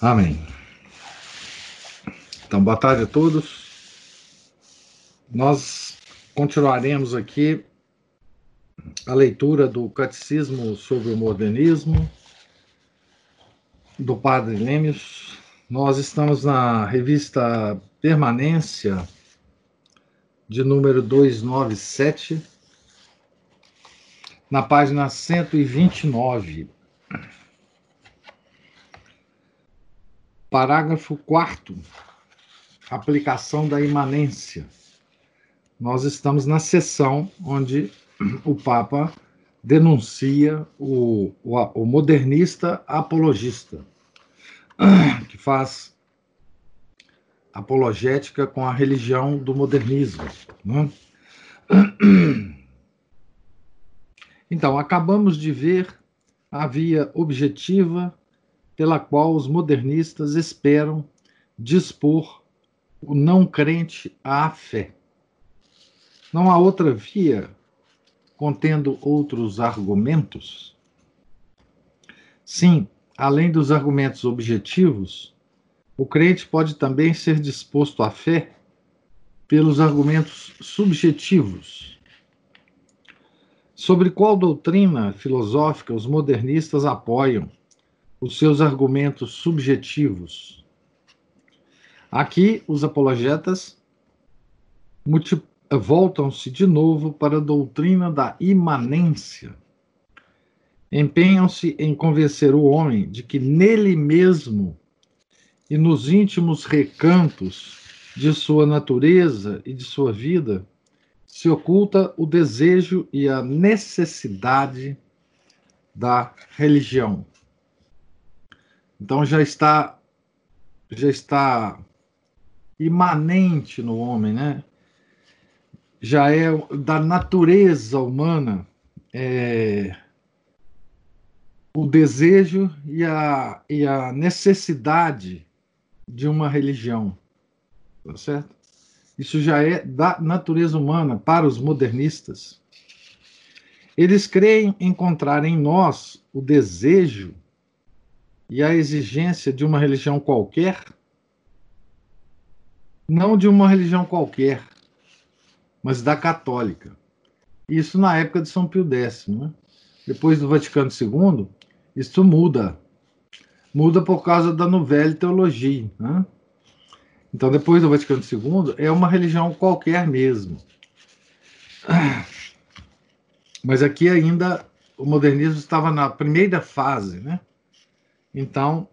Amém. Então, boa tarde a todos. Nós continuaremos aqui a leitura do Catecismo sobre o Modernismo, do Padre Lêmios. Nós estamos na revista Permanência, de número 297, na página 129. Parágrafo 4 aplicação da imanência. Nós estamos na sessão onde o Papa denuncia o, o, o modernista apologista, que faz apologética com a religião do modernismo. Né? Então, acabamos de ver a via objetiva pela qual os modernistas esperam dispor o não crente à fé. Não há outra via contendo outros argumentos? Sim, além dos argumentos objetivos, o crente pode também ser disposto à fé pelos argumentos subjetivos. Sobre qual doutrina filosófica os modernistas apoiam os seus argumentos subjetivos. Aqui, os apologetas voltam-se de novo para a doutrina da imanência. Empenham-se em convencer o homem de que nele mesmo e nos íntimos recantos de sua natureza e de sua vida se oculta o desejo e a necessidade da religião. Então já está já está imanente no homem, né? Já é da natureza humana é, o desejo e a, e a necessidade de uma religião, tá certo? Isso já é da natureza humana para os modernistas. Eles creem encontrar em nós o desejo e a exigência de uma religião qualquer, não de uma religião qualquer, mas da católica. Isso na época de São Pio X. Né? Depois do Vaticano II, isso muda. Muda por causa da Nouvelle Teologia. Né? Então, depois do Vaticano II, é uma religião qualquer mesmo. Mas aqui ainda o modernismo estava na primeira fase, né? Então,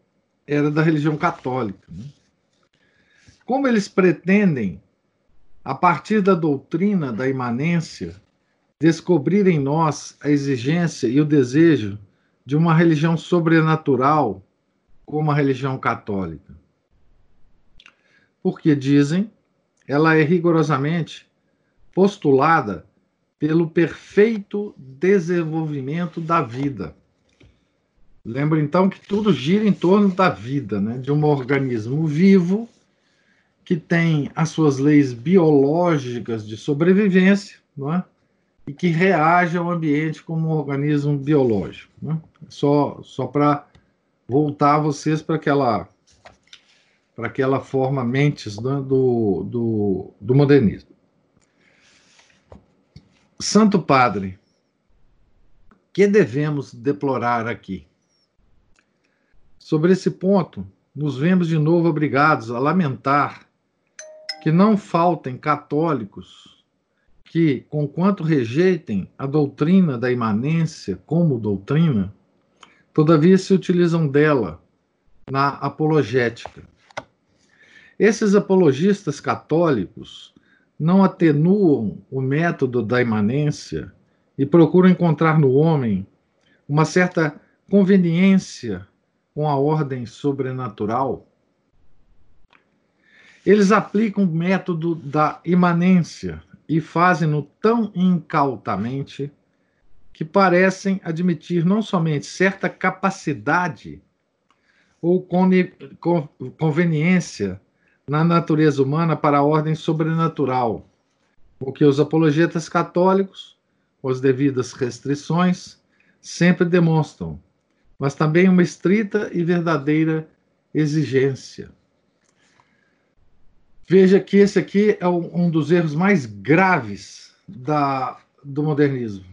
era da religião católica. Né? Como eles pretendem, a partir da doutrina da imanência, descobrir em nós a exigência e o desejo de uma religião sobrenatural como a religião católica? Porque dizem, ela é rigorosamente postulada pelo perfeito desenvolvimento da vida Lembra então que tudo gira em torno da vida, né? de um organismo vivo que tem as suas leis biológicas de sobrevivência, não é? e que reage ao ambiente como um organismo biológico. Né? Só, só para voltar vocês para aquela para aquela forma mentes né, do, do, do modernismo. Santo Padre, que devemos deplorar aqui? Sobre esse ponto, nos vemos de novo obrigados a lamentar que não faltem católicos que, conquanto rejeitem a doutrina da imanência como doutrina, todavia se utilizam dela na apologética. Esses apologistas católicos não atenuam o método da imanência e procuram encontrar no homem uma certa conveniência com a ordem sobrenatural, eles aplicam o método da imanência e fazem-no tão incautamente que parecem admitir não somente certa capacidade ou conveniência na natureza humana para a ordem sobrenatural, o que os apologetas católicos, com as devidas restrições, sempre demonstram, mas também uma estrita e verdadeira exigência. Veja que esse aqui é um dos erros mais graves da, do modernismo.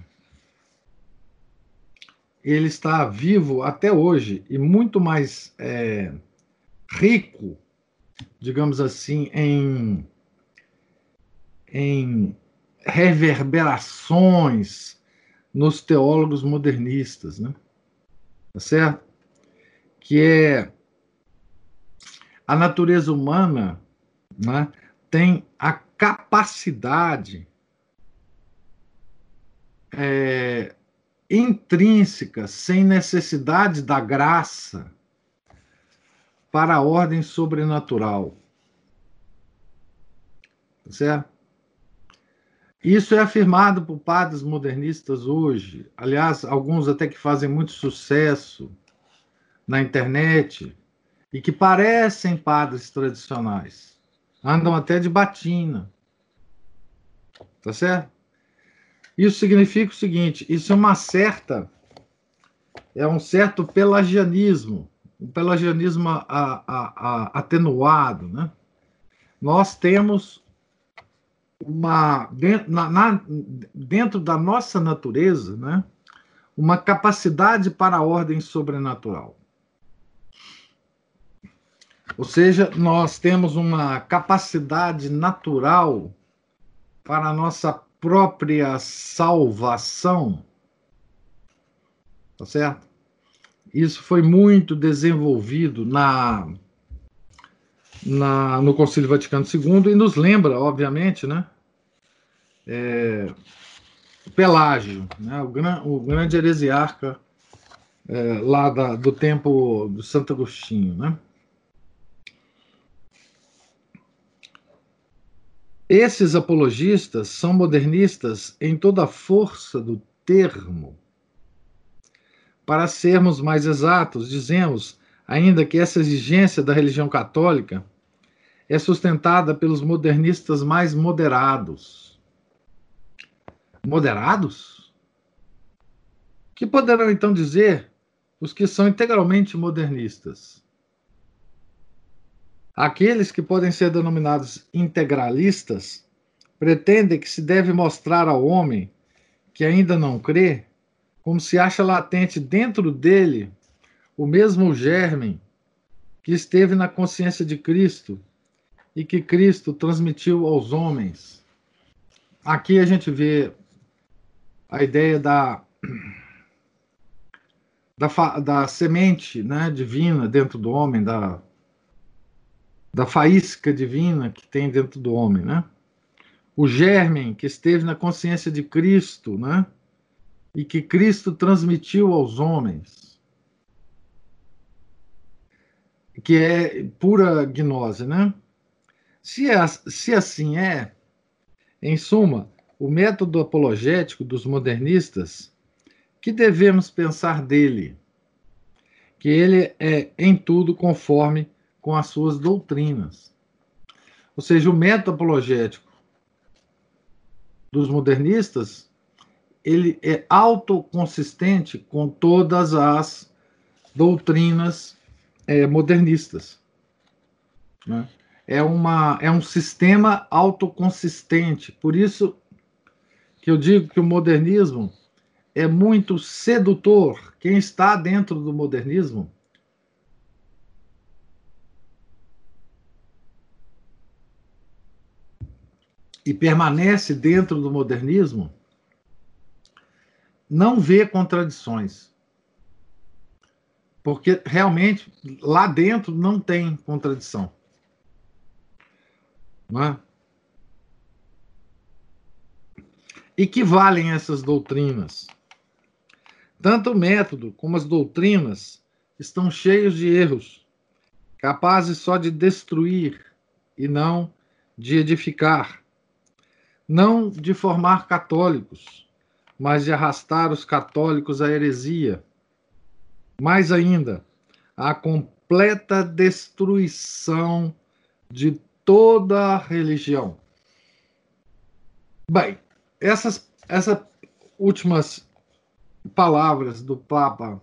Ele está vivo até hoje e muito mais é, rico, digamos assim, em, em reverberações nos teólogos modernistas, né? Tá certo? Que é a natureza humana né, tem a capacidade é, intrínseca, sem necessidade da graça, para a ordem sobrenatural. Tá certo? Isso é afirmado por padres modernistas hoje. Aliás, alguns até que fazem muito sucesso na internet e que parecem padres tradicionais andam até de batina. Tá certo? Isso significa o seguinte: isso é uma certa, é um certo pelagianismo, um pelagianismo a, a, a, atenuado, né? Nós temos uma dentro, na, na, dentro da nossa natureza, né? Uma capacidade para a ordem sobrenatural. Ou seja, nós temos uma capacidade natural para a nossa própria salvação. Tá certo? Isso foi muito desenvolvido na, na no Concílio Vaticano II e nos lembra, obviamente, né? É, Pelágio, né? o, gran, o grande heresiarca é, lá da, do tempo do Santo Agostinho, né? Esses apologistas são modernistas em toda a força do termo. Para sermos mais exatos, dizemos ainda que essa exigência da religião católica é sustentada pelos modernistas mais moderados. Moderados? Que poderão então dizer os que são integralmente modernistas? Aqueles que podem ser denominados integralistas pretendem que se deve mostrar ao homem que ainda não crê, como se acha latente dentro dele o mesmo germe que esteve na consciência de Cristo e que Cristo transmitiu aos homens. Aqui a gente vê a ideia da, da, da semente né, divina dentro do homem, da da faísca divina que tem dentro do homem, né? O germe que esteve na consciência de Cristo, né? E que Cristo transmitiu aos homens. Que é pura gnose, né? Se, é, se assim é, em suma, o método apologético dos modernistas, que devemos pensar dele? Que ele é em tudo conforme com as suas doutrinas. Ou seja, o método apologético dos modernistas ele é autoconsistente com todas as doutrinas é, modernistas. Né? É, uma, é um sistema autoconsistente. Por isso que eu digo que o modernismo é muito sedutor. Quem está dentro do modernismo e permanece dentro do modernismo, não vê contradições. Porque realmente lá dentro não tem contradição. Não é? E que valem essas doutrinas? Tanto o método como as doutrinas estão cheios de erros, capazes só de destruir e não de edificar, não de formar católicos, mas de arrastar os católicos à heresia. Mais ainda, à completa destruição de toda religião. Bem, essas, essas últimas palavras do Papa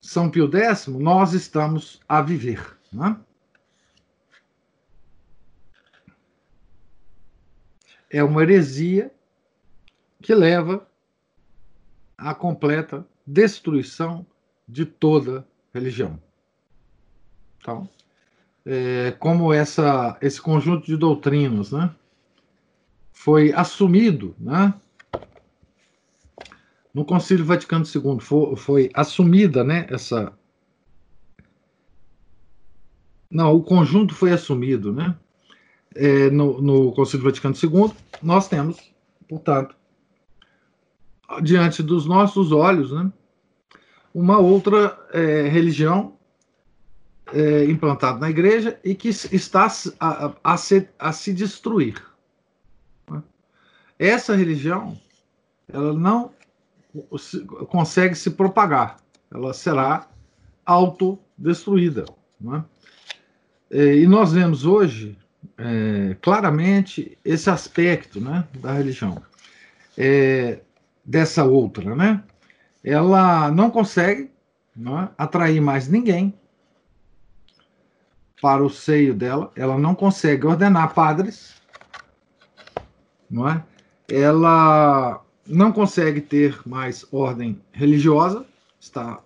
São Pio X, nós estamos a viver. Né? É uma heresia que leva à completa destruição de toda religião. Então, é, como essa, esse conjunto de doutrinas né, foi assumido né, no Concílio Vaticano II, foi, foi assumida né, essa. Não, o conjunto foi assumido né, é, no, no Concílio Vaticano II. Nós temos, portanto, diante dos nossos olhos, né, uma outra é, religião é, implantado na igreja e que está a, a, a, se, a se destruir. Essa religião, ela não consegue se propagar, ela será autodestruída. É? E nós vemos hoje é, claramente esse aspecto né, da religião, é, dessa outra. Né? Ela não consegue não é, atrair mais ninguém para o seio dela, ela não consegue ordenar padres, não é? Ela não consegue ter mais ordem religiosa, está,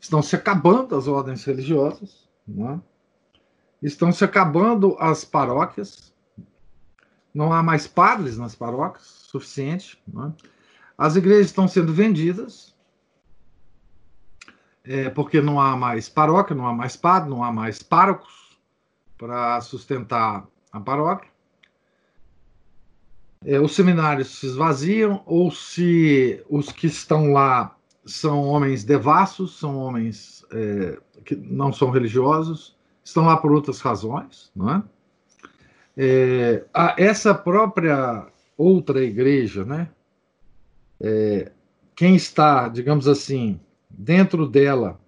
estão se acabando as ordens religiosas, não é? estão se acabando as paróquias, não há mais padres nas paróquias, suficiente. É? As igrejas estão sendo vendidas, é, porque não há mais paróquia, não há mais padre, não há mais párocos para sustentar a paróquia. É, os seminários se esvaziam, ou se os que estão lá são homens devassos, são homens é, que não são religiosos, estão lá por outras razões, não é? é essa própria outra igreja, né? É, quem está, digamos assim, dentro dela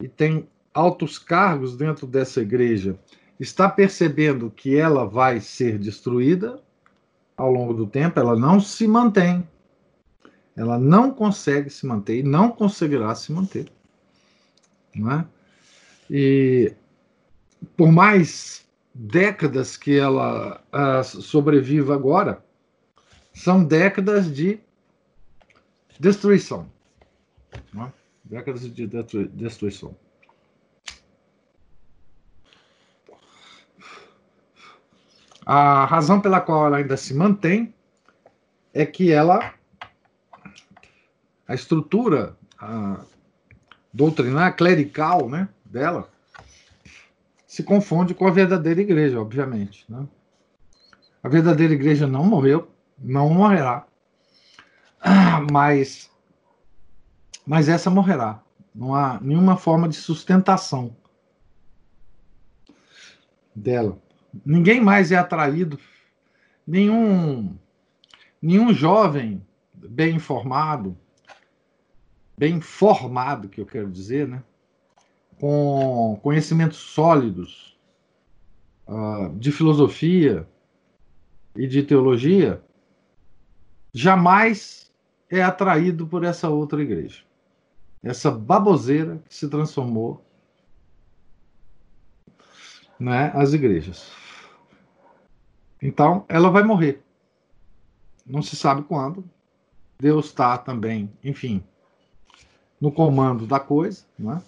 e tem altos cargos dentro dessa igreja, está percebendo que ela vai ser destruída ao longo do tempo, ela não se mantém. Ela não consegue se manter e não conseguirá se manter. Não é? E por mais décadas que ela uh, sobreviva agora, são décadas de destruição. Né? Décadas de destruição. A razão pela qual ela ainda se mantém é que ela, a estrutura a doutrinar clerical né, dela, se confunde com a verdadeira igreja, obviamente. Né? A verdadeira igreja não morreu, não morrerá, mas mas essa morrerá. Não há nenhuma forma de sustentação dela. Ninguém mais é atraído, nenhum, nenhum jovem bem informado, bem formado, que eu quero dizer, né? com conhecimentos sólidos uh, de filosofia e de teologia, jamais é atraído por essa outra igreja essa baboseira que se transformou né, as igrejas. Então, ela vai morrer. Não se sabe quando. Deus está também, enfim, no comando da coisa, né?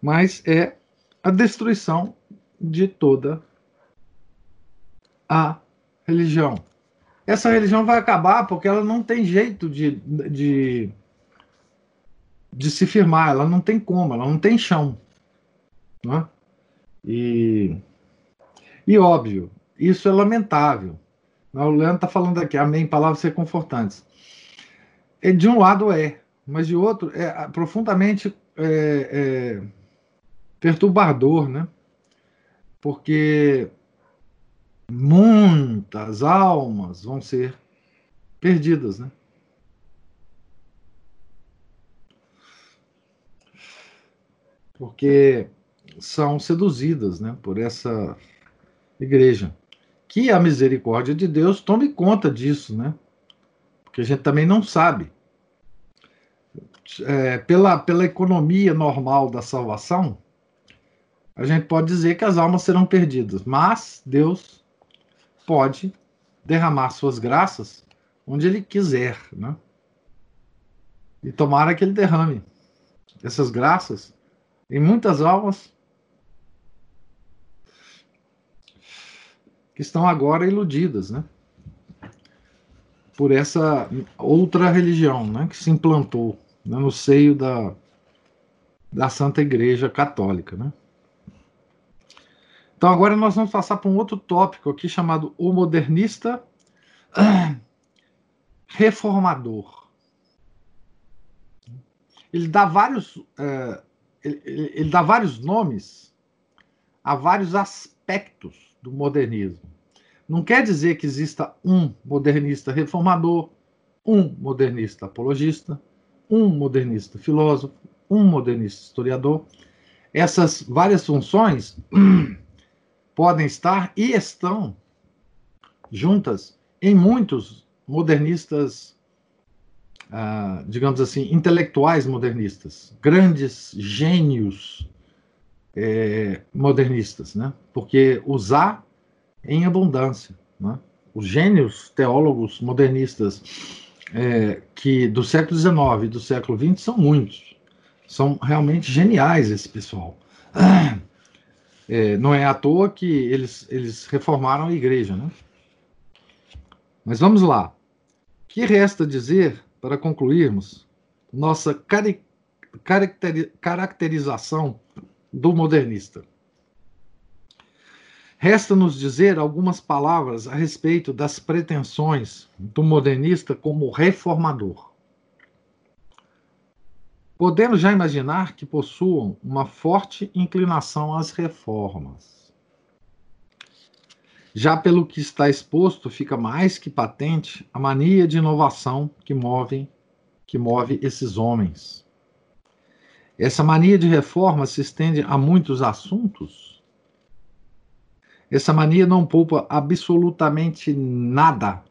mas é a destruição de toda a religião. Essa religião vai acabar porque ela não tem jeito de, de de se firmar, ela não tem como, ela não tem chão. Né? E, e óbvio, isso é lamentável. O Leandro está falando aqui, amém, palavras ser confortantes. E de um lado é, mas de outro é profundamente é, é, perturbador, né? Porque muitas almas vão ser perdidas, né? Porque são seduzidas, né, por essa igreja. Que a misericórdia de Deus tome conta disso, né? Porque a gente também não sabe. É, pela, pela economia normal da salvação, a gente pode dizer que as almas serão perdidas, mas Deus pode derramar suas graças onde Ele quiser, né? E tomara que Ele derrame essas graças em muitas almas que estão agora iludidas, né? Por essa outra religião, né? Que se implantou né? no seio da, da Santa Igreja Católica, né? Então agora nós vamos passar para um outro tópico aqui chamado o modernista reformador. Ele dá vários, uh, ele, ele dá vários nomes a vários aspectos do modernismo. Não quer dizer que exista um modernista reformador, um modernista apologista, um modernista filósofo, um modernista historiador. Essas várias funções podem estar e estão juntas em muitos modernistas, ah, digamos assim, intelectuais modernistas, grandes gênios é, modernistas, né? Porque usar em abundância, né? Os gênios teólogos modernistas é, que do século XIX e do século XX são muitos, são realmente geniais esse pessoal. É, não é à toa que eles, eles reformaram a igreja, né? Mas vamos lá. O que resta dizer, para concluirmos, nossa cari caracterização do modernista? Resta-nos dizer algumas palavras a respeito das pretensões do modernista como reformador. Podemos já imaginar que possuam uma forte inclinação às reformas. Já pelo que está exposto, fica mais que patente a mania de inovação que move, que move esses homens. Essa mania de reforma se estende a muitos assuntos. Essa mania não poupa absolutamente nada,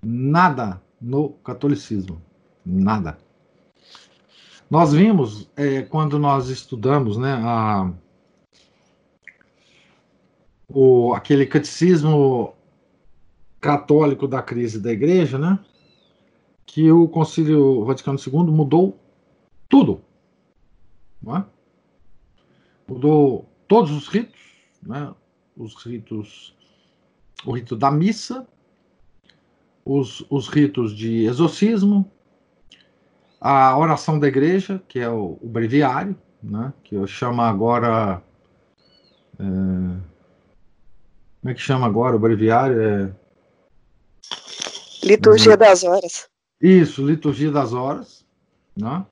nada no catolicismo. Nada. Nós vimos, é, quando nós estudamos né, a, o, aquele catecismo católico da crise da igreja, né, que o Concílio Vaticano II mudou tudo. É? Mudou todos os ritos, né, os ritos, o rito da missa, os, os ritos de exorcismo, a oração da igreja, que é o, o breviário, né, que eu chamo agora. É, como é que chama agora o breviário? É, liturgia é, das horas. Isso, liturgia das horas. Né?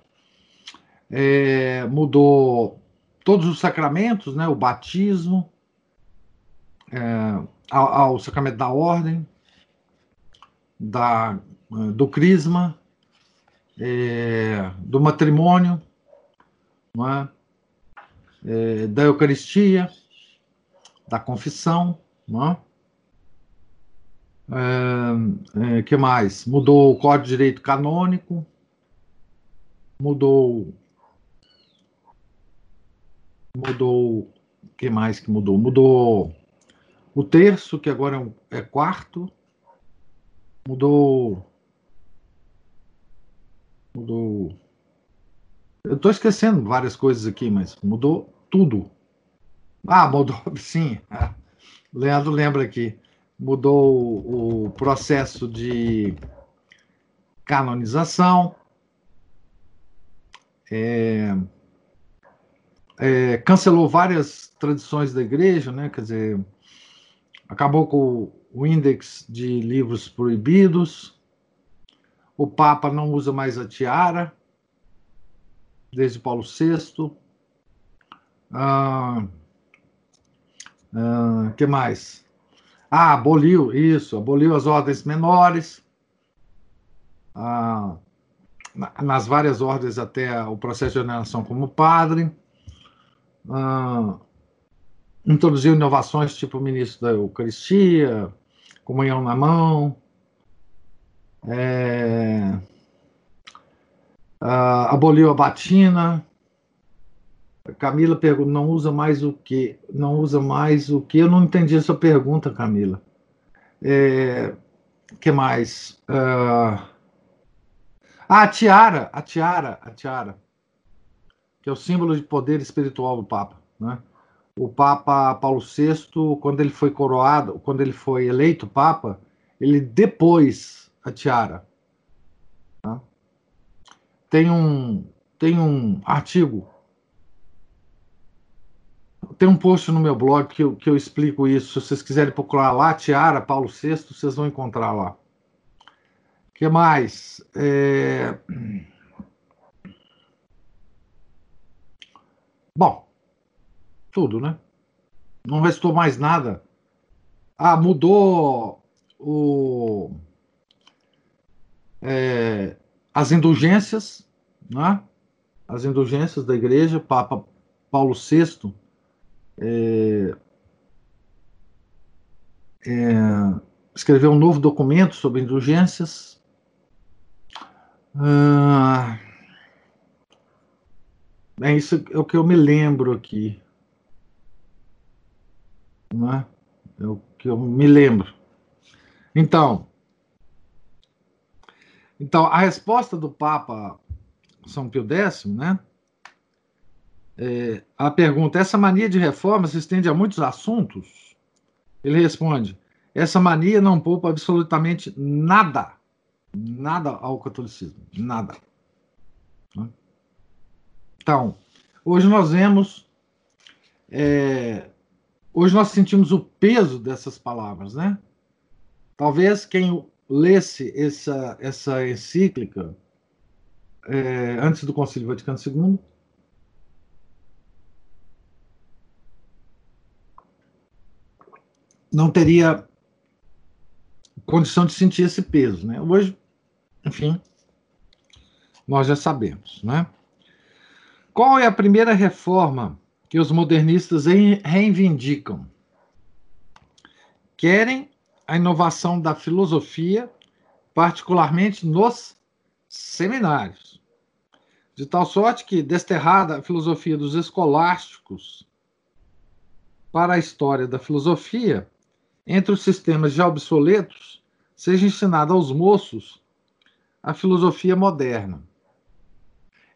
É, mudou todos os sacramentos, né, o batismo, é, ao, ao, sacramento da ordem, da, do crisma, é, do matrimônio, é? É, da Eucaristia, da confissão, não é? é, que mais? Mudou o Código de Direito Canônico, mudou. Mudou. O que mais que mudou? Mudou o terço, que agora é, um, é quarto, mudou Mudou. Eu estou esquecendo várias coisas aqui, mas mudou tudo. Ah, mudou, sim. Leandro lembra aqui. Mudou o processo de canonização. É, é, cancelou várias tradições da igreja, né? Quer dizer, acabou com o índice de livros proibidos, O Papa não usa mais a tiara, desde Paulo VI. Ah, ah, que mais? Ah, aboliu, isso, aboliu as ordens menores. Ah, nas várias ordens até o processo de ordenação como padre. Ah, introduziu inovações tipo o ministro da Eucaristia, comunhão na mão. É, aboliu a batina. Camila pergunta, não usa mais o que? Não usa mais o que? Eu não entendi essa pergunta, Camila. É, que mais? Uh, ah, a tiara, a tiara, a tiara, que é o símbolo de poder espiritual do Papa, né? O Papa Paulo VI, quando ele foi coroado, quando ele foi eleito Papa, ele depôs a tiara. Tá? Tem um tem um artigo, tem um post no meu blog que eu, que eu explico isso. Se vocês quiserem procurar lá, tiara Paulo VI, vocês vão encontrar lá que mais? É... Bom, tudo, né? Não restou mais nada. Ah, mudou o, é, as indulgências, né? As indulgências da igreja, Papa Paulo VI é, é, escreveu um novo documento sobre indulgências, ah, é isso é o que eu me lembro aqui. Não é? é o que eu me lembro. Então, então a resposta do Papa São Pio X, né? É, a pergunta: essa mania de reforma se estende a muitos assuntos? Ele responde: essa mania não poupa absolutamente nada nada ao catolicismo, nada. Né? Então, hoje nós vemos, é, hoje nós sentimos o peso dessas palavras, né? Talvez quem lesse essa, essa encíclica é, antes do Concílio Vaticano II não teria condição de sentir esse peso, né? Hoje enfim, nós já sabemos, né? Qual é a primeira reforma que os modernistas reivindicam? Querem a inovação da filosofia, particularmente nos seminários, de tal sorte que, desterrada a filosofia dos escolásticos para a história da filosofia, entre os sistemas já obsoletos, seja ensinada aos moços a filosofia moderna.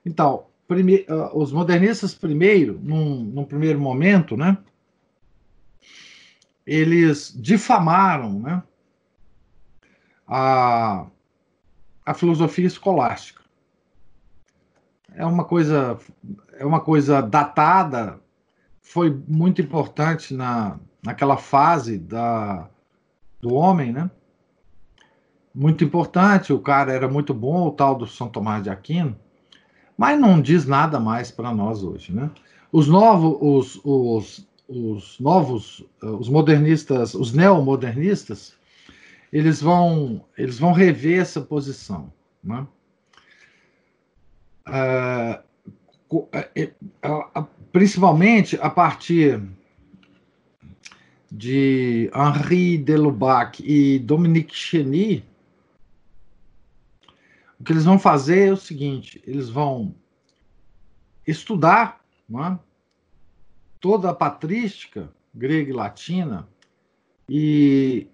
Então, prime, uh, os modernistas, primeiro, num, num, primeiro momento, né, eles difamaram né, a, a filosofia escolástica. É uma coisa, é uma coisa datada, foi muito importante na, naquela fase da, do homem, né? muito importante, o cara era muito bom, o tal do São Tomás de Aquino, mas não diz nada mais para nós hoje, né? Os novos, os, os, os novos, eh, os modernistas, os neomodernistas, eles vão, eles vão rever essa posição, né? Uh, principalmente a partir de Henri Delubac e Dominique Cheny, o que eles vão fazer é o seguinte: eles vão estudar é? toda a patrística grega e latina e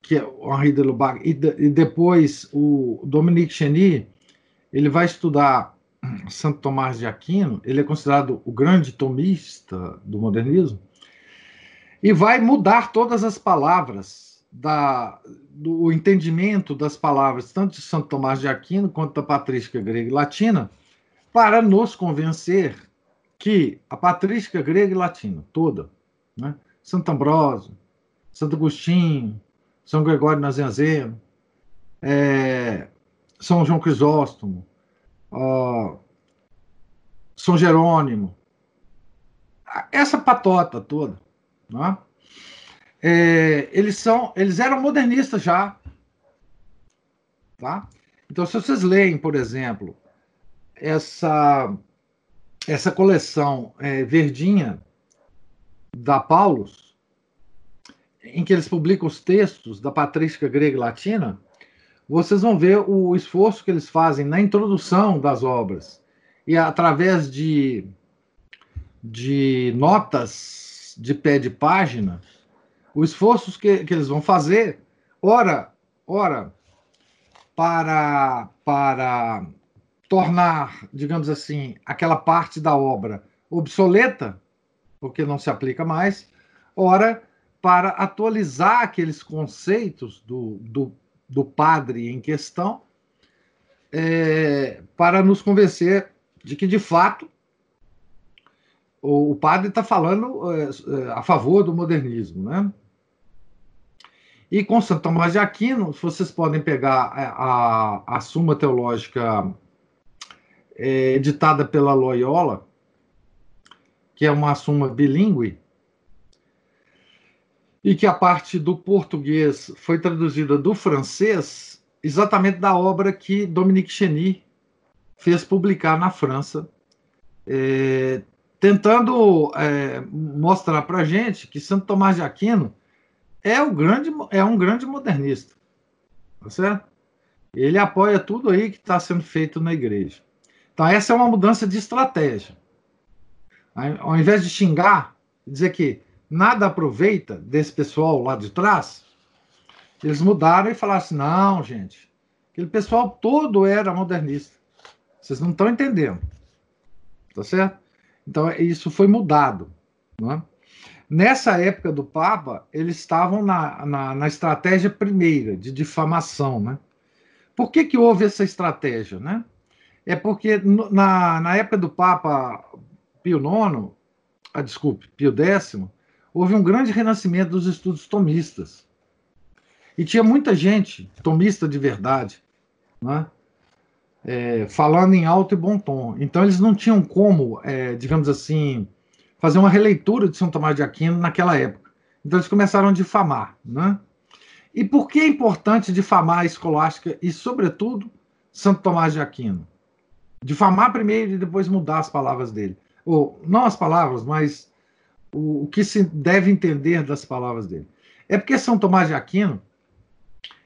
que é o Henri de Lubac e, de, e depois o Dominique Cheny ele vai estudar Santo Tomás de Aquino, ele é considerado o grande tomista do modernismo, e vai mudar todas as palavras da, do entendimento das palavras, tanto de Santo Tomás de Aquino quanto da patrística grega e latina, para nos convencer que a patrística grega e latina, toda, né? Santo Ambrósio, Santo Agostinho, São Gregório Nazianzeno, é, São João Crisóstomo, uh, São Jerônimo, essa patota toda, né? é, eles são, eles eram modernistas já, tá? Então, se vocês leem, por exemplo, essa essa coleção é, verdinha da Paulus, em que eles publicam os textos da patrística grega e latina, vocês vão ver o esforço que eles fazem na introdução das obras e através de, de notas de pé de página, o esforço que, que eles vão fazer, ora, ora, para, para tornar, digamos assim, aquela parte da obra obsoleta, porque não se aplica mais, ora, para atualizar aqueles conceitos do, do, do padre em questão, é, para nos convencer de que, de fato, o, padre está falando é, a favor do modernismo, né? E com Santo Tomás de Aquino, vocês podem pegar a, a, a Suma Teológica é, editada pela Loyola, que é uma suma bilíngue, e que a parte do português foi traduzida do francês, exatamente da obra que Dominique Cheny fez publicar na França, é, tentando é, mostrar para a gente que Santo Tomás de Aquino é, o grande, é um grande modernista, tá certo? Ele apoia tudo aí que está sendo feito na igreja. Então, essa é uma mudança de estratégia. Ao invés de xingar, dizer que nada aproveita desse pessoal lá de trás, eles mudaram e falaram assim: não, gente, aquele pessoal todo era modernista. Vocês não estão entendendo. Tá certo? Então, isso foi mudado. É? Nessa época do Papa, eles estavam na, na, na, estratégia primeira, de difamação. Né? Por que, que houve essa estratégia? Né? É porque na, na época do Papa Pio IX, ah, desculpe, Pio X, houve um grande renascimento dos estudos tomistas. E tinha muita gente tomista de verdade, né? É, falando em alto e bom tom. Então eles não tinham como, é, digamos assim, fazer uma releitura de São Tomás de Aquino naquela época. Então eles começaram a difamar. Né? E por que é importante difamar a escolástica e, sobretudo, Santo Tomás de Aquino? Difamar primeiro e depois mudar as palavras dele. Ou, não as palavras, mas o, o que se deve entender das palavras dele. É porque São Tomás de Aquino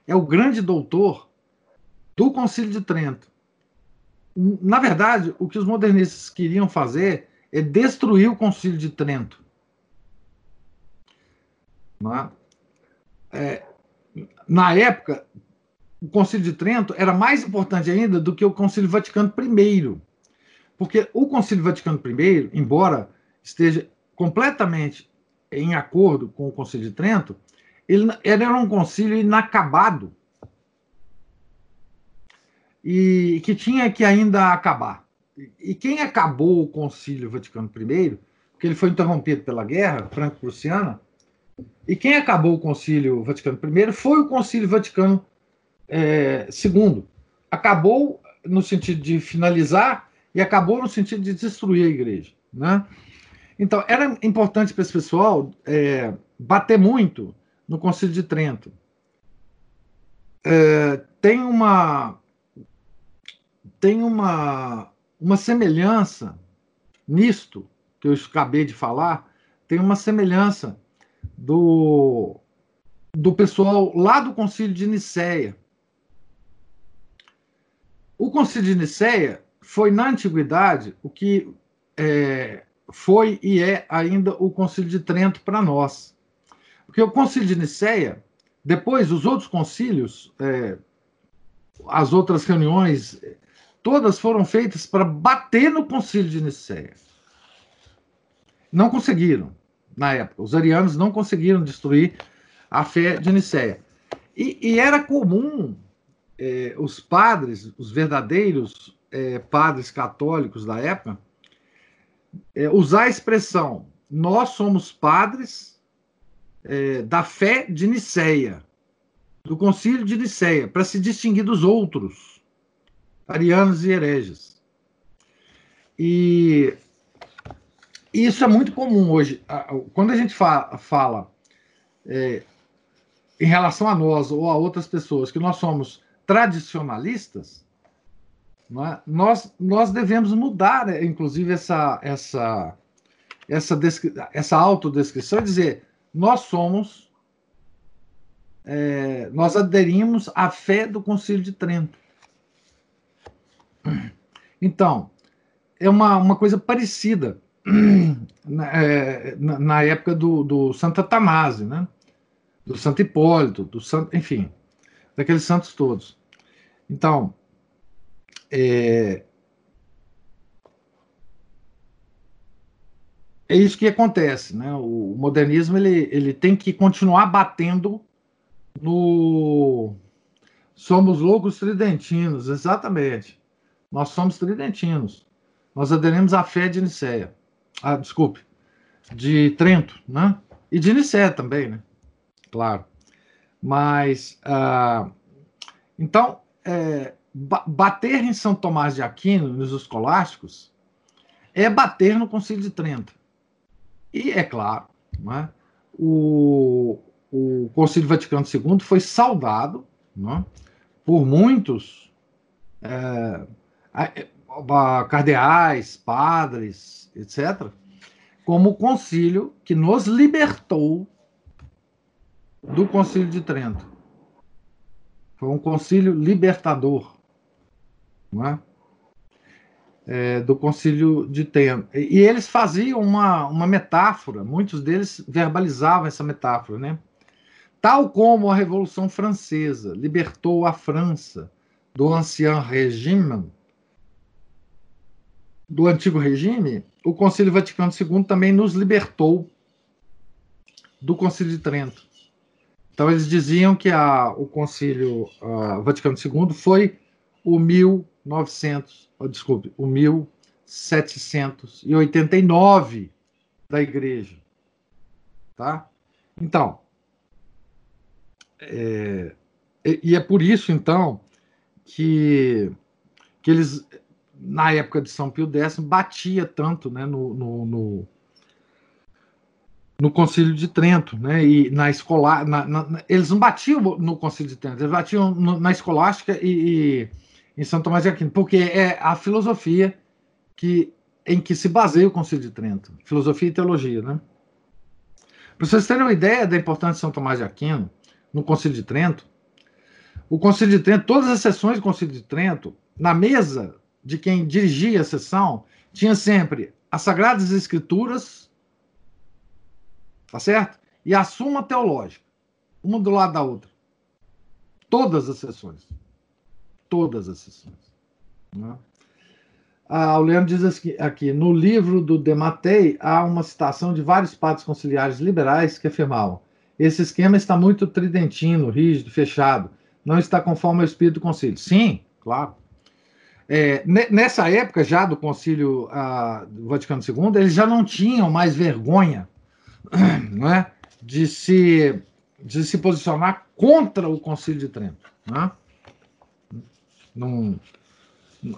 é o grande doutor do Concílio de Trento. Na verdade, o que os modernistas queriam fazer é destruir o Concílio de Trento. É? É, na época, o Concílio de Trento era mais importante ainda do que o Concílio Vaticano I. Porque o Concílio Vaticano I, embora esteja completamente em acordo com o Concílio de Trento, ele, ele era um concílio inacabado e que tinha que ainda acabar. E quem acabou o Concílio Vaticano I, porque ele foi interrompido pela guerra franco-prussiana, e quem acabou o Concílio Vaticano I foi o Concílio Vaticano é, II. Acabou no sentido de finalizar e acabou no sentido de destruir a igreja. Né? Então, era importante para esse pessoal é, bater muito no Concílio de Trento. É, tem uma tem uma uma semelhança nisto que eu acabei de falar, tem uma semelhança do, do pessoal lá do Concílio de Nicéia. O Concílio de Nicéia foi, na antiguidade, o que é, foi e é ainda o Concílio de Trento para nós. Porque o Concílio de Nicéia, depois os outros concílios, é, as outras reuniões todas foram feitas para bater no concílio de Nicéia. Não conseguiram, na época. Os arianos não conseguiram destruir a fé de Nicéia. E, e era comum é, os padres, os verdadeiros é, padres católicos da época, é, usar a expressão nós somos padres da fé de Nicéia, do concílio de Nicéia, para se distinguir dos outros arianos e hereges. E isso é muito comum hoje. Quando a gente fala é, em relação a nós ou a outras pessoas que nós somos tradicionalistas, é? nós, nós devemos mudar, inclusive, essa, essa, essa, essa autodescrição e dizer: nós somos, é, nós aderimos à fé do Concílio de Trento. Então, é uma, uma coisa parecida na, é, na, na época do, do Santo Atamase, né? do Santo Hipólito, do Santo, enfim, daqueles santos todos. Então, é, é isso que acontece, né? O modernismo ele, ele tem que continuar batendo no somos loucos tridentinos, exatamente. Nós somos tridentinos. Nós aderimos à fé de Nicéia. Ah, desculpe, de Trento, né? E de Nicéia também, né? Claro. Mas ah, então é, bater em São Tomás de Aquino, nos escolásticos, é bater no Concílio de Trento. E é claro, né, o, o Concílio Vaticano II foi saudado né, por muitos é, cardeais, padres, etc., como o concílio que nos libertou do Concílio de Trento. Foi um concílio libertador, não é? É, do Concílio de Trento. E eles faziam uma, uma metáfora, muitos deles verbalizavam essa metáfora, né? Tal como a Revolução Francesa libertou a França do ancien regime, do antigo regime, o Concílio Vaticano II também nos libertou do Concílio de Trento. Então, eles diziam que a, o Concílio a, Vaticano II foi o 1900, oh, desculpe, o 1789 da Igreja. Tá? Então, é, e é por isso, então, que, que eles na época de São Pio X, batia tanto né, no, no, no, no Concílio de Trento, né, e na escola, na, na, eles não batiam no Concílio de Trento, eles batiam no, na escolástica e, e, em São Tomás de Aquino, porque é a filosofia que, em que se baseia o Concílio de Trento, filosofia e teologia, né? Para vocês terem uma ideia da importância de São Tomás de Aquino no Concílio de Trento, o Concílio de Trento, todas as sessões do Concílio de Trento, na mesa de quem dirigia a sessão tinha sempre as Sagradas Escrituras, tá certo? E a Suma Teológica, uma do lado da outra. Todas as sessões. Todas as sessões. Né? Ah, o Leandro diz aqui, no livro do Dematei há uma citação de vários padres conciliares liberais que afirmavam esse esquema está muito tridentino, rígido, fechado, não está conforme ao espírito do concílio. Sim, claro. É, nessa época, já do Concílio uh, do Vaticano II, eles já não tinham mais vergonha não é, de, se, de se posicionar contra o Concílio de Trento. Né? Não,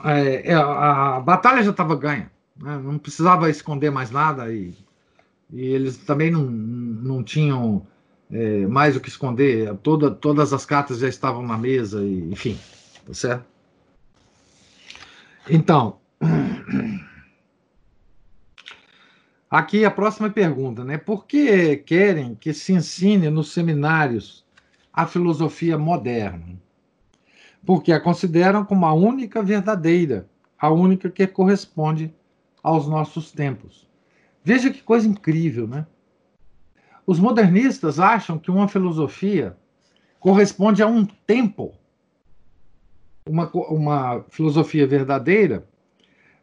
é, é a, a, batalha já estava ganha, né? não precisava esconder mais nada e, e eles também não, não tinham é, mais o que esconder, Toda, todas as cartas já estavam na mesa, e, enfim, tá certo? Então, aqui a próxima pergunta, né? Por que querem que se ensine nos seminários a filosofia moderna? Porque a consideram como a única verdadeira, a única que corresponde aos nossos tempos. Veja que coisa incrível, né? Os modernistas acham que uma filosofia corresponde a um tempo uma, uma filosofia verdadeira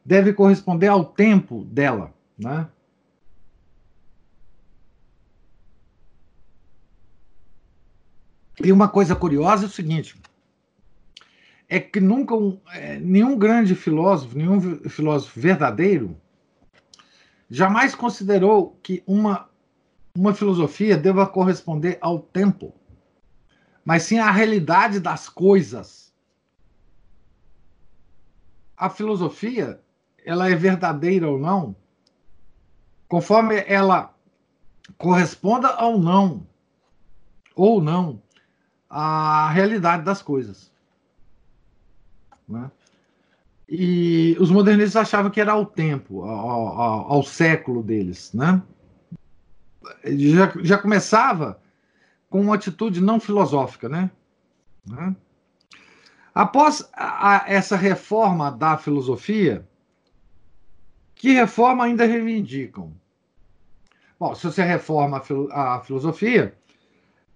deve corresponder ao tempo dela, né? E uma coisa curiosa é o seguinte: é que nunca um, é, nenhum grande filósofo, nenhum filósofo verdadeiro, jamais considerou que uma, uma filosofia deva corresponder ao tempo, mas sim à realidade das coisas. A filosofia ela é verdadeira ou não, conforme ela corresponda ou não, ou não, à realidade das coisas. Né? E os modernistas achavam que era ao tempo, ao, ao, ao século deles. Né? Já, já começava com uma atitude não filosófica. Né? né? Após a, a, essa reforma da filosofia, que reforma ainda reivindicam? Bom, se você reforma a, filosofia,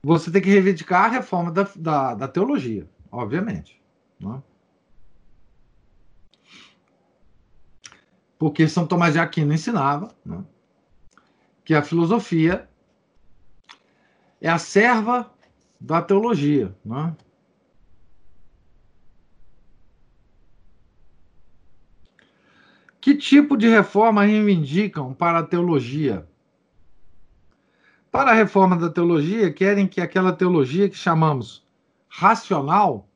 você tem que reivindicar a reforma da, da, da teologia, obviamente. Né? Porque São Tomás de Aquino ensinava né, que a filosofia é a serva da teologia. Né? Que tipo de reforma reivindicam para a teologia? Para a reforma da teologia, querem que aquela teologia que chamamos racional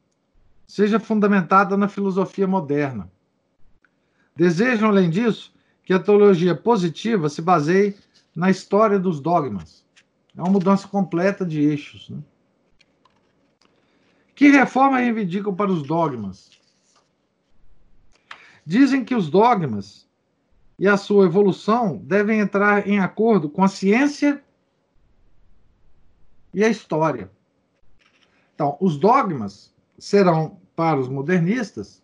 seja fundamentada na filosofia moderna. Desejam, além disso, que a teologia positiva se baseie na história dos dogmas. É uma mudança completa de eixos. Né? Que reforma reivindicam para os dogmas? Dizem que os dogmas e a sua evolução devem entrar em acordo com a ciência e a história. Então, os dogmas serão, para os modernistas,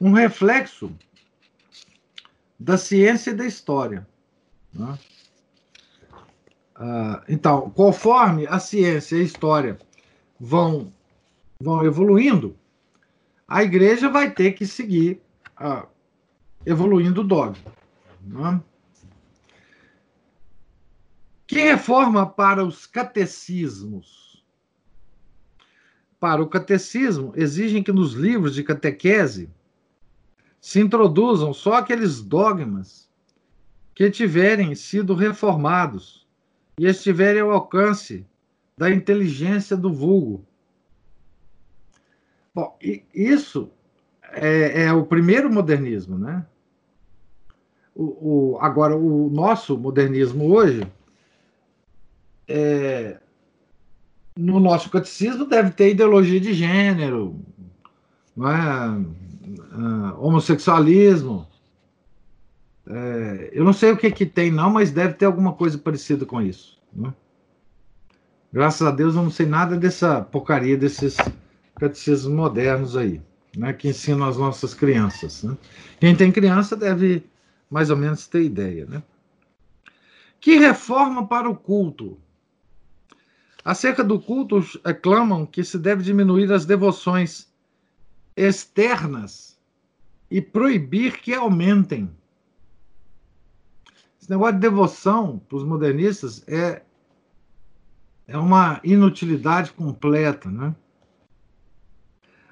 um reflexo da ciência e da história. Né? Ah, então, conforme a ciência e a história vão, vão evoluindo, a igreja vai ter que seguir ah, evoluindo o dogma. Né? Que reforma para os catecismos? Para o catecismo, exigem que nos livros de catequese se introduzam só aqueles dogmas que tiverem sido reformados e estiverem ao alcance da inteligência do vulgo. Bom, isso é, é o primeiro modernismo, né? O, o, agora, o nosso modernismo hoje, é, no nosso catecismo, deve ter ideologia de gênero, não é? uh, homossexualismo. É, eu não sei o que, que tem, não, mas deve ter alguma coisa parecida com isso. Né? Graças a Deus eu não sei nada dessa porcaria desses catecismos modernos aí, né, que ensinam as nossas crianças. Né? Quem tem criança deve mais ou menos ter ideia. Né? Que reforma para o culto? Acerca do culto, clamam que se deve diminuir as devoções externas e proibir que aumentem. Esse negócio de devoção para os modernistas é, é uma inutilidade completa. Né?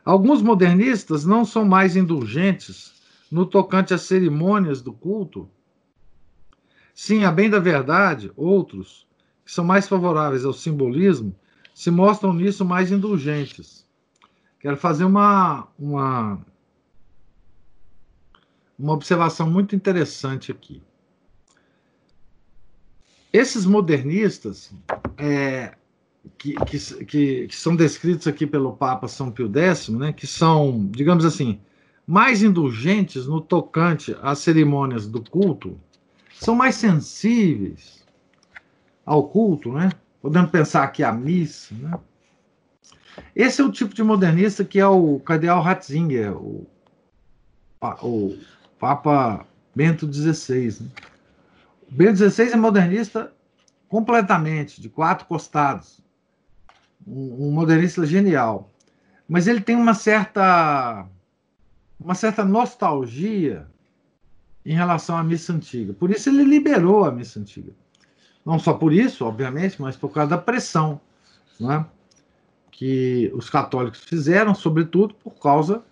Alguns modernistas não são mais indulgentes no tocante às cerimônias do culto. Sim, a bem da verdade, outros, que são mais favoráveis ao simbolismo, se mostram nisso mais indulgentes. Quero fazer uma, uma, uma observação muito interessante aqui. Esses modernistas é, que, que, que, que, são descritos aqui pelo Papa São Pio X, né, que são, digamos assim, mais indulgentes no tocante às cerimônias do culto, são mais sensíveis ao culto, né? Podemos pensar aqui a missa, né? Esse é o tipo de modernista que é o cardeal Ratzinger, o, o Papa Bento XVI. Né? Bento XVI é modernista completamente, de quatro costados. Um, modernista genial. Mas ele tem uma certa uma certa nostalgia em relação à missa antiga. Por isso ele liberou a missa antiga. Não só por isso, obviamente, mas por causa da pressão. Não é? que os católicos fizeram, sobretudo por causa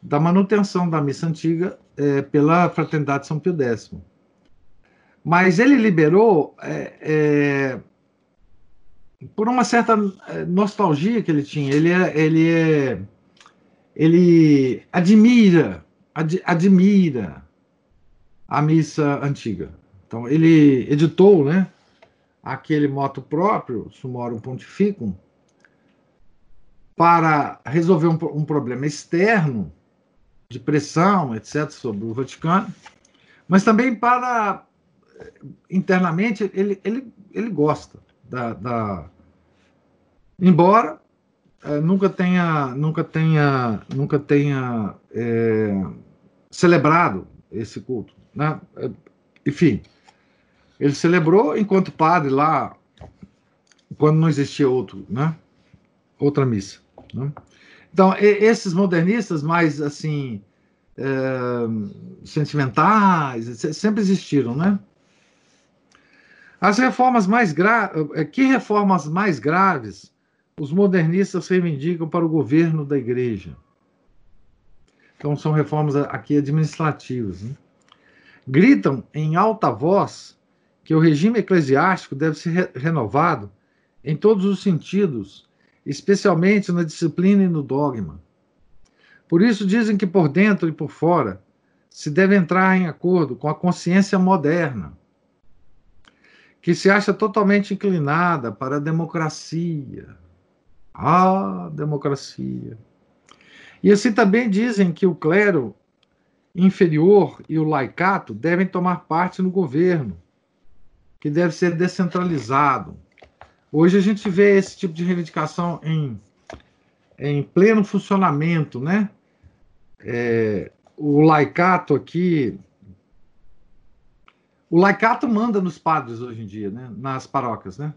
da manutenção da missa antiga é, pela Fraternidade São Pio X. Mas ele liberou é, é, por uma certa é, nostalgia que ele tinha. Ele, é, ele, é, ele admira ad, admira a missa antiga. Então, ele editou né, aquele moto próprio, Sumorum Pontificum, para resolver um, um problema externo de pressão, etc., sobre o Vaticano, mas também para internamente ele, ele, ele gosta da, da embora é, nunca tenha nunca tenha nunca tenha é, celebrado esse culto, né? Enfim, ele celebrou enquanto padre lá quando não existia outro, né? Outra missa. Né? Então esses modernistas mais assim é, sentimentais sempre existiram, né? As reformas mais graves, eh, que reformas mais graves os modernistas reivindicam para o governo da igreja? Então são reformas aqui administrativas. Né? Gritam em alta voz que o regime eclesiástico deve ser re renovado em todos os sentidos, especialmente na disciplina e no dogma. Por isso dizem que por dentro e por fora se deve entrar em acordo com a consciência moderna que se acha totalmente inclinada para a democracia. Ah, democracia. E assim também dizem que o clero inferior e o laicato devem tomar parte no governo, que deve ser descentralizado. Hoje a gente vê esse tipo de reivindicação em, em pleno funcionamento, né? É, o laicato aqui o laicato manda nos padres hoje em dia, né? nas paróquias. Né?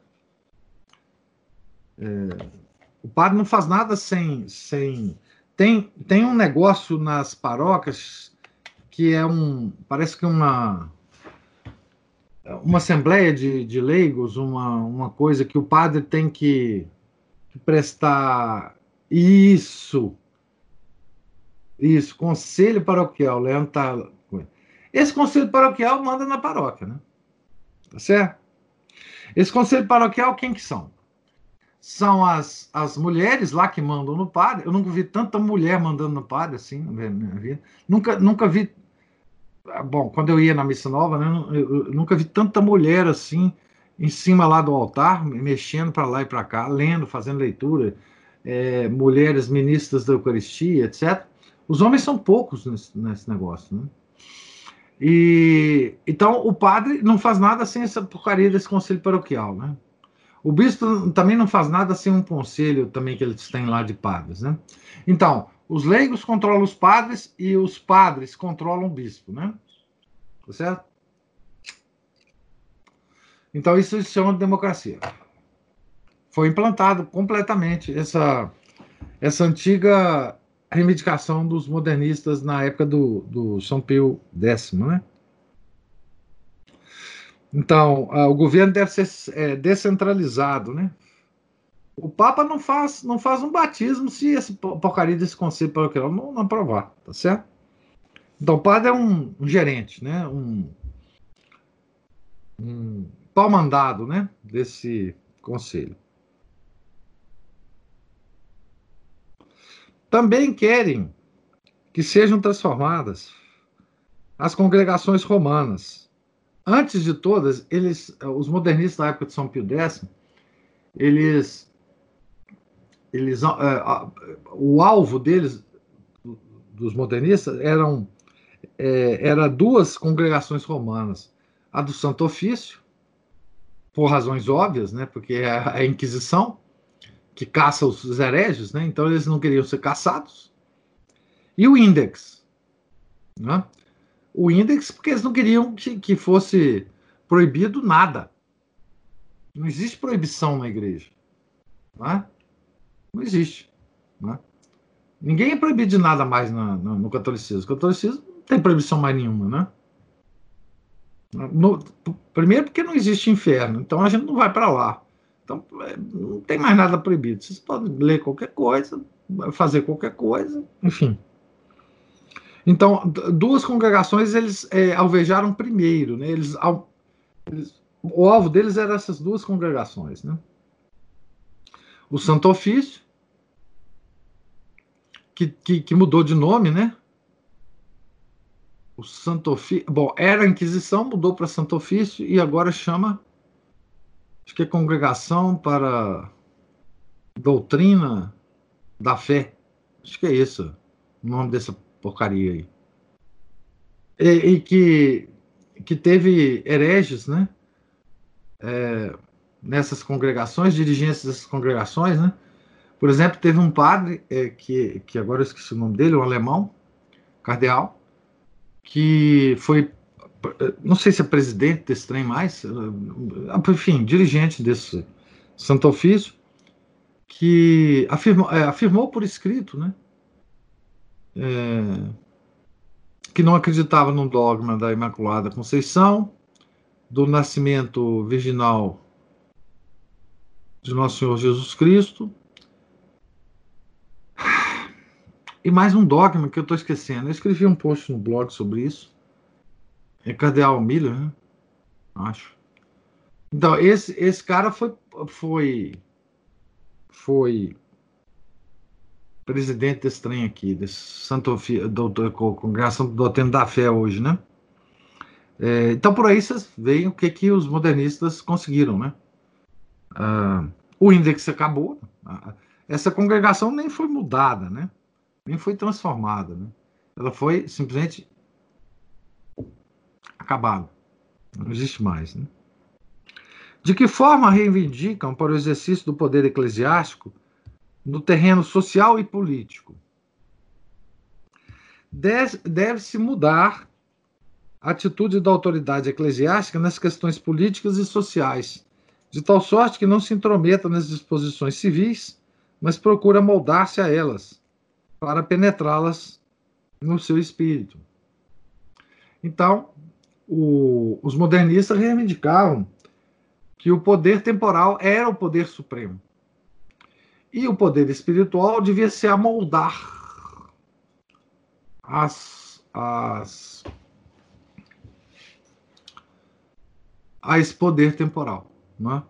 É, o padre não faz nada sem. sem tem, tem um negócio nas paróquias que é um. Parece que uma. Uma assembleia de, de leigos, uma, uma coisa que o padre tem que, que prestar. Isso! Isso, conselho paroquial. Leandro está esse conselho paroquial manda na paróquia, né? Tá certo? Esse conselho paroquial, quem que são? São as, as mulheres lá que mandam no padre. Eu nunca vi tanta mulher mandando no padre assim na minha vida. Nunca, nunca vi. Ah, bom, quando eu ia na missa nova, né, eu, eu nunca vi tanta mulher assim em cima lá do altar, mexendo para lá e para cá, lendo, fazendo leitura. É, mulheres ministras da Eucaristia, etc. Os homens são poucos nesse, nesse negócio, né? E então o padre não faz nada sem essa porcaria desse conselho paroquial, né? O bispo também não faz nada sem um conselho também que eles têm lá de padres, né? Então, os leigos controlam os padres e os padres controlam o bispo, né? Tá certo? Então isso se chama de democracia. Foi implantado completamente essa essa antiga reivindicação dos modernistas na época do, do São Pio X, né? Então, o governo deve ser é, descentralizado, né? O Papa não faz, não faz um batismo se esse porcaria desse conselho paroquial não, não aprovar, tá certo? Então, o padre é um, um gerente, né? Um, um pau mandado, né? Desse conselho. Também querem que sejam transformadas as congregações romanas. Antes de todas, eles, os modernistas da época de São Pio X, eles, eles, uh, uh, o alvo deles, dos modernistas, eram é, era duas congregações romanas, a do Santo Ofício, por razões óbvias, né, porque é a Inquisição, que caça os hereges, né? então eles não queriam ser caçados. E o Index. Né? O Index, porque eles não queriam que, que fosse proibido nada. Não existe proibição na igreja. Né? Não existe. Né? Ninguém é proibido de nada mais no, no, no catolicismo. O catolicismo não tem proibição mais nenhuma, né? No, primeiro porque não existe inferno, então a gente não vai para lá. Então, é, não tem mais nada proibido. Vocês podem ler qualquer coisa, fazer qualquer coisa, enfim. Então, duas congregações eles é, alvejaram primeiro, né? Eles, eles, o alvo deles era essas duas congregações, né? O Santo Ofício, que, que, que mudou de nome, né? o Santo Ofício. Bom, era a Inquisição, mudou para Santo Ofício e agora chama. Acho que é Congregação para Doutrina da Fé. Acho que é isso o nome dessa porcaria aí. E, e que, que teve hereges, né? É, nessas congregações, dirigentes dessas congregações, né? Por exemplo, teve um padre, é, que, que agora eu esqueci o nome dele, um alemão, cardeal, que foi, não sei se é presidente desse trem mais, enfim, dirigente desse Santo Ofício, que afirmou, é, afirmou por escrito, né? É, que não acreditava no dogma da Imaculada Conceição, do nascimento virginal de Nosso Senhor Jesus Cristo. E mais um dogma que eu estou esquecendo. Eu escrevi um post no blog sobre isso. É Cardeal Miller, né? Acho. Então, esse, esse cara foi, foi, foi presidente trem aqui, desse Santo do, do, Congregação do Doutrina da Fé hoje, né? É, então, por aí vocês veem o que, que os modernistas conseguiram, né? Ah, o índice acabou. Essa congregação nem foi mudada, né? Nem foi transformada, né? Ela foi simplesmente acabada. Não existe mais, né? De que forma reivindicam para o exercício do poder eclesiástico no terreno social e político. Deve-se mudar a atitude da autoridade eclesiástica nas questões políticas e sociais, de tal sorte que não se intrometa nas disposições civis, mas procura moldar-se a elas, para penetrá-las no seu espírito. Então, o, os modernistas reivindicavam que o poder temporal era o poder supremo. E o poder espiritual devia se amoldar as, as, a esse poder temporal. Né?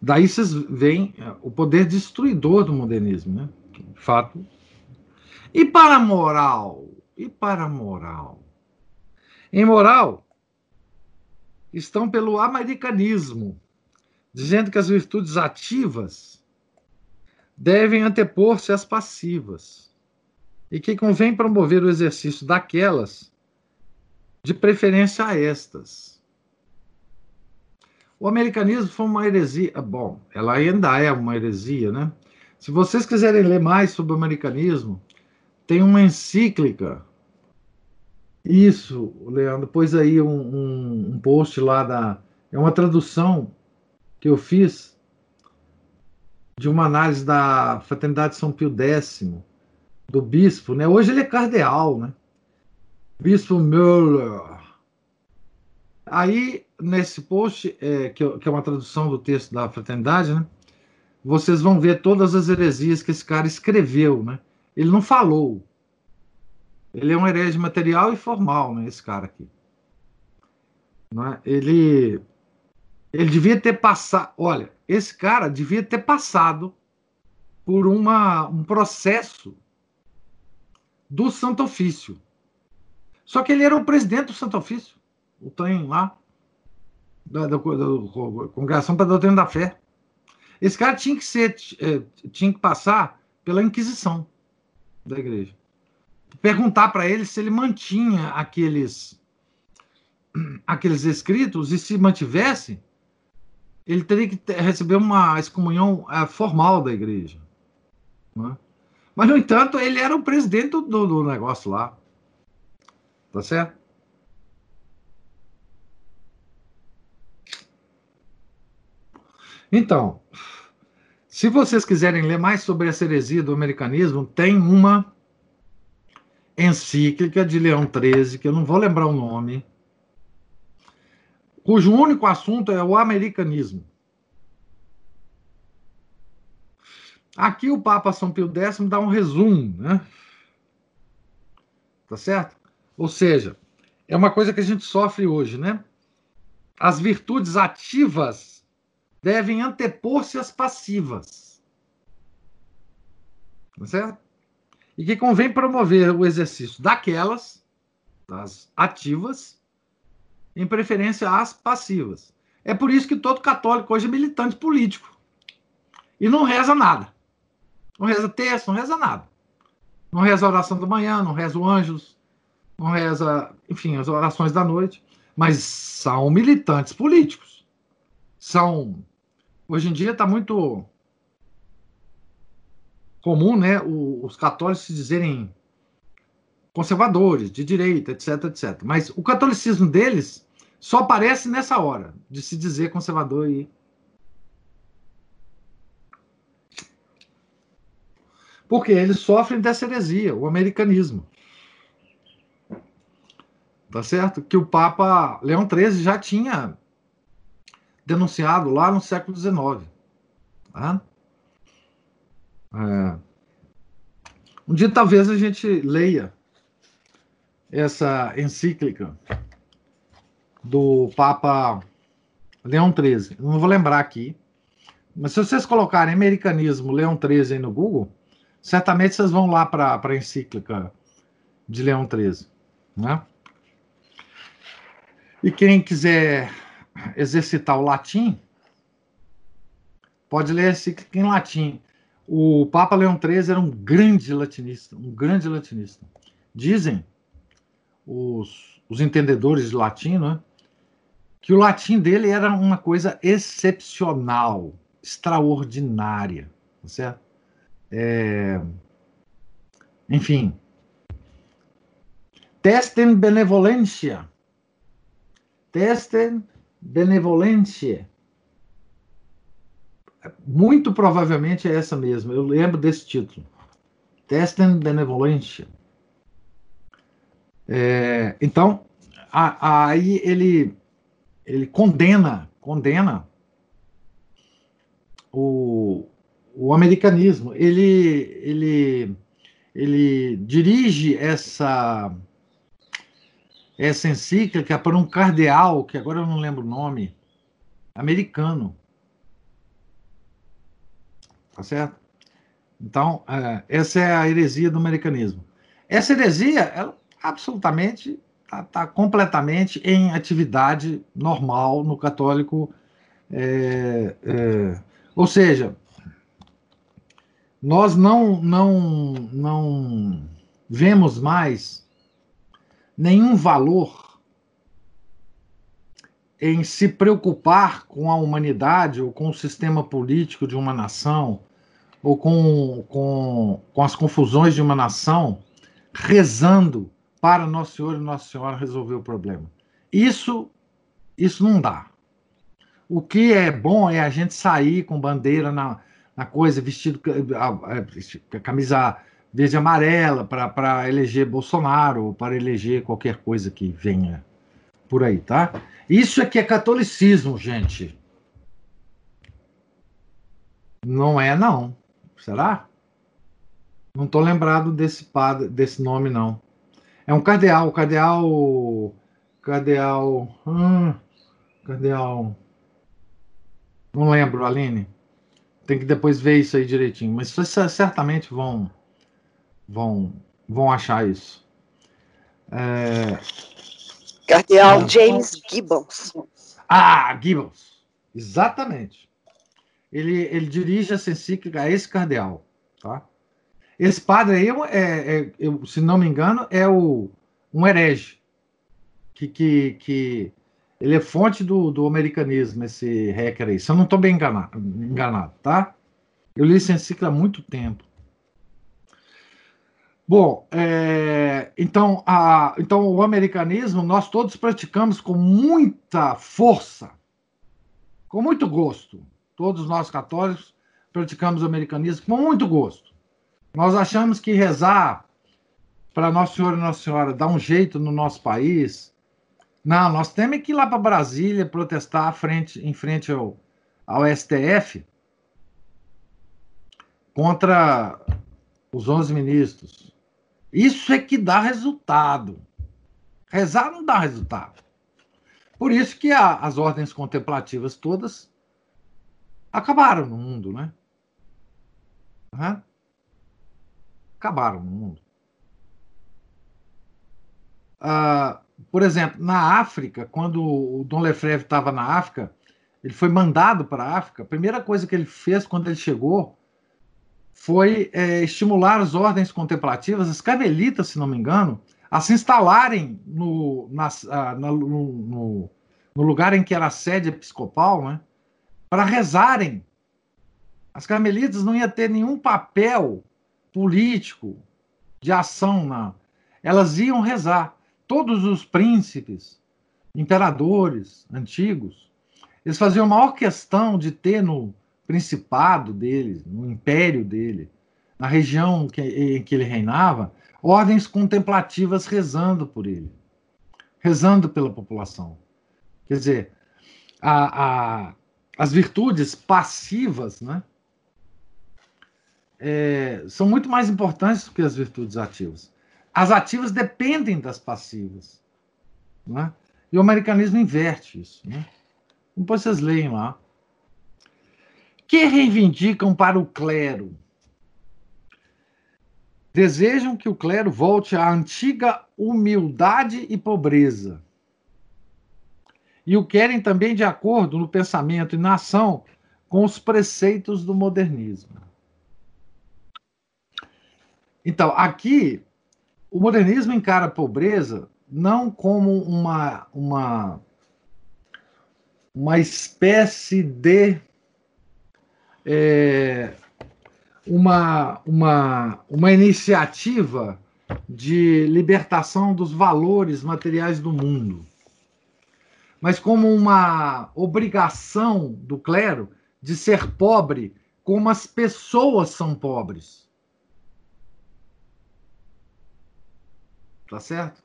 Daí vocês veem é, o poder destruidor do modernismo, né? De fato. E para a moral? E para a moral? Em moral, estão pelo americanismo, dizendo que as virtudes ativas devem antepor-se às passivas e que convém promover o exercício daquelas, de preferência a estas. O americanismo foi uma heresia. Bom, ela ainda é uma heresia, né? Se vocês quiserem ler mais sobre o americanismo, tem uma encíclica. Isso, Leandro, pôs aí um, um, um post lá da. É uma tradução que eu fiz de uma análise da Fraternidade São Pio X, do bispo, né? Hoje ele é cardeal, né? Bispo Müller. Aí, nesse post, é, que, que, é uma tradução do texto da Fraternidade, né? Vocês vão ver todas as heresias que esse cara escreveu, né? Ele não falou. Ele é um herege material e formal, né? Esse cara aqui. Não é? Ele ele devia ter passado. Olha, esse cara devia ter passado por uma, um processo do Santo Ofício. Só que ele era o presidente do Santo Ofício, o trem lá, da, da, da, da Congregação para a Doutrina da Fé. Esse cara tinha que ser, é, tinha que passar pela Inquisição da igreja. Perguntar para ele se ele mantinha aqueles aqueles escritos e se mantivesse, ele teria que ter, receber uma excomunhão é, formal da igreja. Né? Mas, no entanto, ele era o presidente do, do negócio lá. Tá certo? Então, se vocês quiserem ler mais sobre a heresia do americanismo, tem uma encíclica de Leão XIII, que eu não vou lembrar o nome, cujo único assunto é o americanismo. Aqui o Papa São Pio X dá um resumo, né? Tá certo? Ou seja, é uma coisa que a gente sofre hoje, né? As virtudes ativas devem antepor-se às passivas. Tá certo? e que convém promover o exercício daquelas, das ativas, em preferência às passivas. É por isso que todo católico hoje é militante político e não reza nada. Não reza texto, não reza nada. Não reza a oração da manhã, não reza o anjos, não reza, enfim, as orações da noite, mas são militantes políticos. São. Hoje em dia está muito comum, né, os católicos se dizerem conservadores, de direita, etc, etc. Mas o catolicismo deles só aparece nessa hora de se dizer conservador e porque eles sofrem dessa heresia, o americanismo. Tá certo? Que o Papa Leão XIII já tinha denunciado lá no século XIX. Tá? É. Um dia talvez a gente leia essa encíclica do Papa Leão XIII. Não vou lembrar aqui, mas se vocês colocarem americanismo Leão XIII no Google, certamente vocês vão lá para a encíclica de Leão XIII. Né? E quem quiser exercitar o latim, pode ler a encíclica em latim. O Papa Leão XIII era um grande latinista, um grande latinista. Dizem os, os entendedores de latim, né, que o latim dele era uma coisa excepcional, extraordinária, tá certo? É... Enfim. Testem benevolência. Testem benevolência. Muito provavelmente é essa mesmo. Eu lembro desse título. Testem benevolência. É, então, a, aí ele, ele condena, condena o, o americanismo, ele, ele, ele dirige essa, essa encíclica para um cardeal, que agora eu não lembro o nome, americano. Tá certo? Então, é, essa é a heresia do americanismo. Essa heresia, ela absolutamente está tá completamente em atividade normal no católico. É, é, ou seja, nós não, não, não vemos mais nenhum valor em se preocupar com a humanidade ou com o sistema político de uma nação ou com, com, com as confusões de uma nação, rezando para Nosso Senhor e Nossa Senhora resolver o problema. Isso, isso não dá. O que é bom é a gente sair com bandeira na, na coisa, vestido a, a camisa verde e amarela para eleger Bolsonaro ou para eleger qualquer coisa que venha por aí, tá? Isso aqui é catolicismo, gente. Não é, não. Será? Não estou lembrado desse, padre, desse nome, não. É um cardeal, cardeal. Cardeal. Hum, cardeal. Não lembro, Aline. Tem que depois ver isso aí direitinho. Mas vocês certamente vão, vão, vão achar isso. É... Cardeal ah, James Gibbons. Ah, Gibbons. Exatamente. Ele, ele dirige essa encíclica a esse cardeal. Tá? Esse padre aí, é, é, é, se não me engano, é o, um herege. Que, que, que ele é fonte do, do americanismo, esse hacker aí. Se eu não estou bem enganado, enganado, tá? Eu li esse enciclo há muito tempo. Bom, é, então, a, então o americanismo nós todos praticamos com muita força, com muito gosto. Todos nós católicos praticamos o americanismo com muito gosto. Nós achamos que rezar para Nosso Senhor e Nossa Senhora dar um jeito no nosso país, não, nós temos que ir lá para Brasília protestar frente, em frente ao, ao STF contra os 11 ministros. Isso é que dá resultado. Rezar não dá resultado. Por isso que a, as ordens contemplativas todas acabaram no mundo, né? Uhum. Acabaram no mundo. Ah, por exemplo, na África, quando o Dom Lefebvre estava na África, ele foi mandado para a África. A primeira coisa que ele fez quando ele chegou foi é, estimular as ordens contemplativas, as carmelitas, se não me engano, a se instalarem no, ah, no, no, no, lugar em que era a sede episcopal, né, para rezarem. As carmelitas não iam ter nenhum papel político de ação, não. Elas iam rezar. Todos os príncipes, imperadores antigos, eles faziam a maior questão de ter no principado dele, no império dele, na região que, em que ele reinava, ordens contemplativas rezando por ele, rezando pela população. Quer dizer, a, a, as virtudes passivas né, é, são muito mais importantes do que as virtudes ativas. As ativas dependem das passivas. Né? E o americanismo inverte isso. Né? Depois vocês leem lá. Que reivindicam para o clero desejam que o clero volte à antiga humildade e pobreza. E o querem também de acordo no pensamento e na ação com os preceitos do modernismo. Então, aqui, o modernismo encara a pobreza não como uma, uma, uma espécie de é, uma, uma, uma iniciativa de libertação dos valores materiais do mundo, mas como uma obrigação do clero de ser pobre como as pessoas são pobres. Tá certo?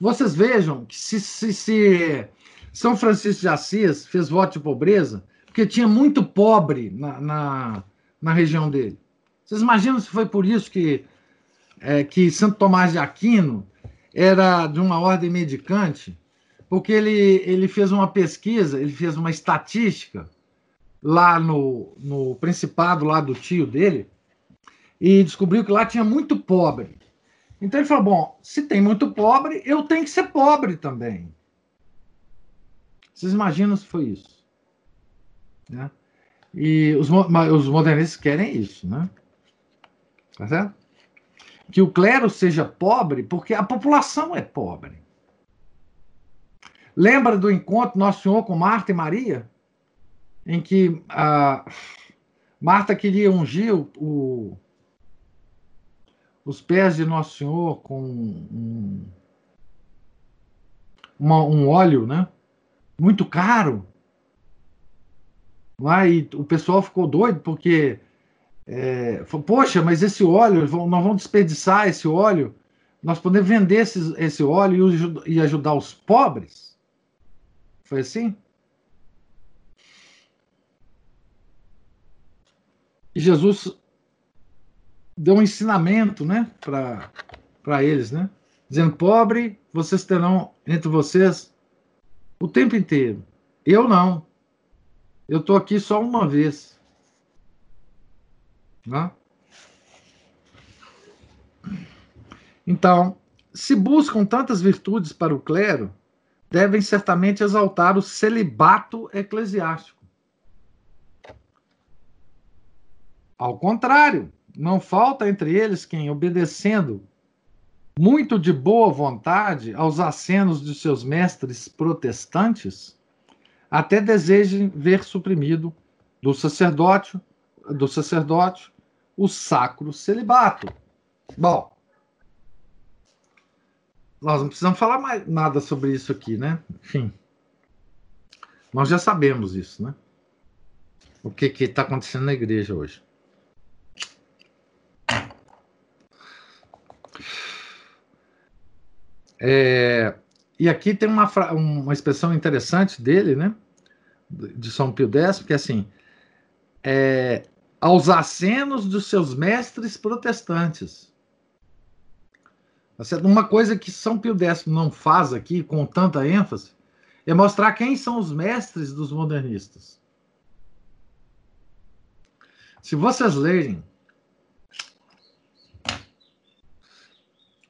Vocês vejam que se, se, se São Francisco de Assis fez voto de pobreza, porque tinha muito pobre na, na na região dele. Vocês imaginam se foi por isso que, é, que Santo Tomás de Aquino era de uma ordem medicante? Porque ele, ele fez uma pesquisa, ele fez uma estatística lá no, no Principado, lá do tio dele, e descobriu que lá tinha muito pobre. Então ele falou: bom, se tem muito pobre, eu tenho que ser pobre também. Vocês imaginam se foi isso? Né? E os, os modernistas querem isso, né? Tá certo? Que o clero seja pobre porque a população é pobre. Lembra do encontro Nosso Senhor com Marta e Maria? Em que a Marta queria ungir o, o, os pés de Nosso Senhor com um, uma, um óleo, né? Muito caro. Lá, e o pessoal ficou doido porque, é, falou, poxa, mas esse óleo, nós vamos desperdiçar esse óleo, nós podemos vender esse, esse óleo e, e ajudar os pobres? Foi assim? E Jesus deu um ensinamento né, para eles, né? Dizendo, pobre, vocês terão entre vocês o tempo inteiro. Eu não. Eu estou aqui só uma vez. Né? Então, se buscam tantas virtudes para o clero, devem certamente exaltar o celibato eclesiástico. Ao contrário, não falta entre eles quem, obedecendo muito de boa vontade aos acenos de seus mestres protestantes, até desejem ver suprimido do sacerdote, do sacerdote o sacro celibato. Bom, nós não precisamos falar mais nada sobre isso aqui, né? Enfim, nós já sabemos isso, né? O que está acontecendo na igreja hoje. É, e aqui tem uma, uma expressão interessante dele, né? De São Pio X, que é assim: é, aos acenos dos seus mestres protestantes. Tá uma coisa que São Pio X não faz aqui com tanta ênfase é mostrar quem são os mestres dos modernistas. Se vocês lerem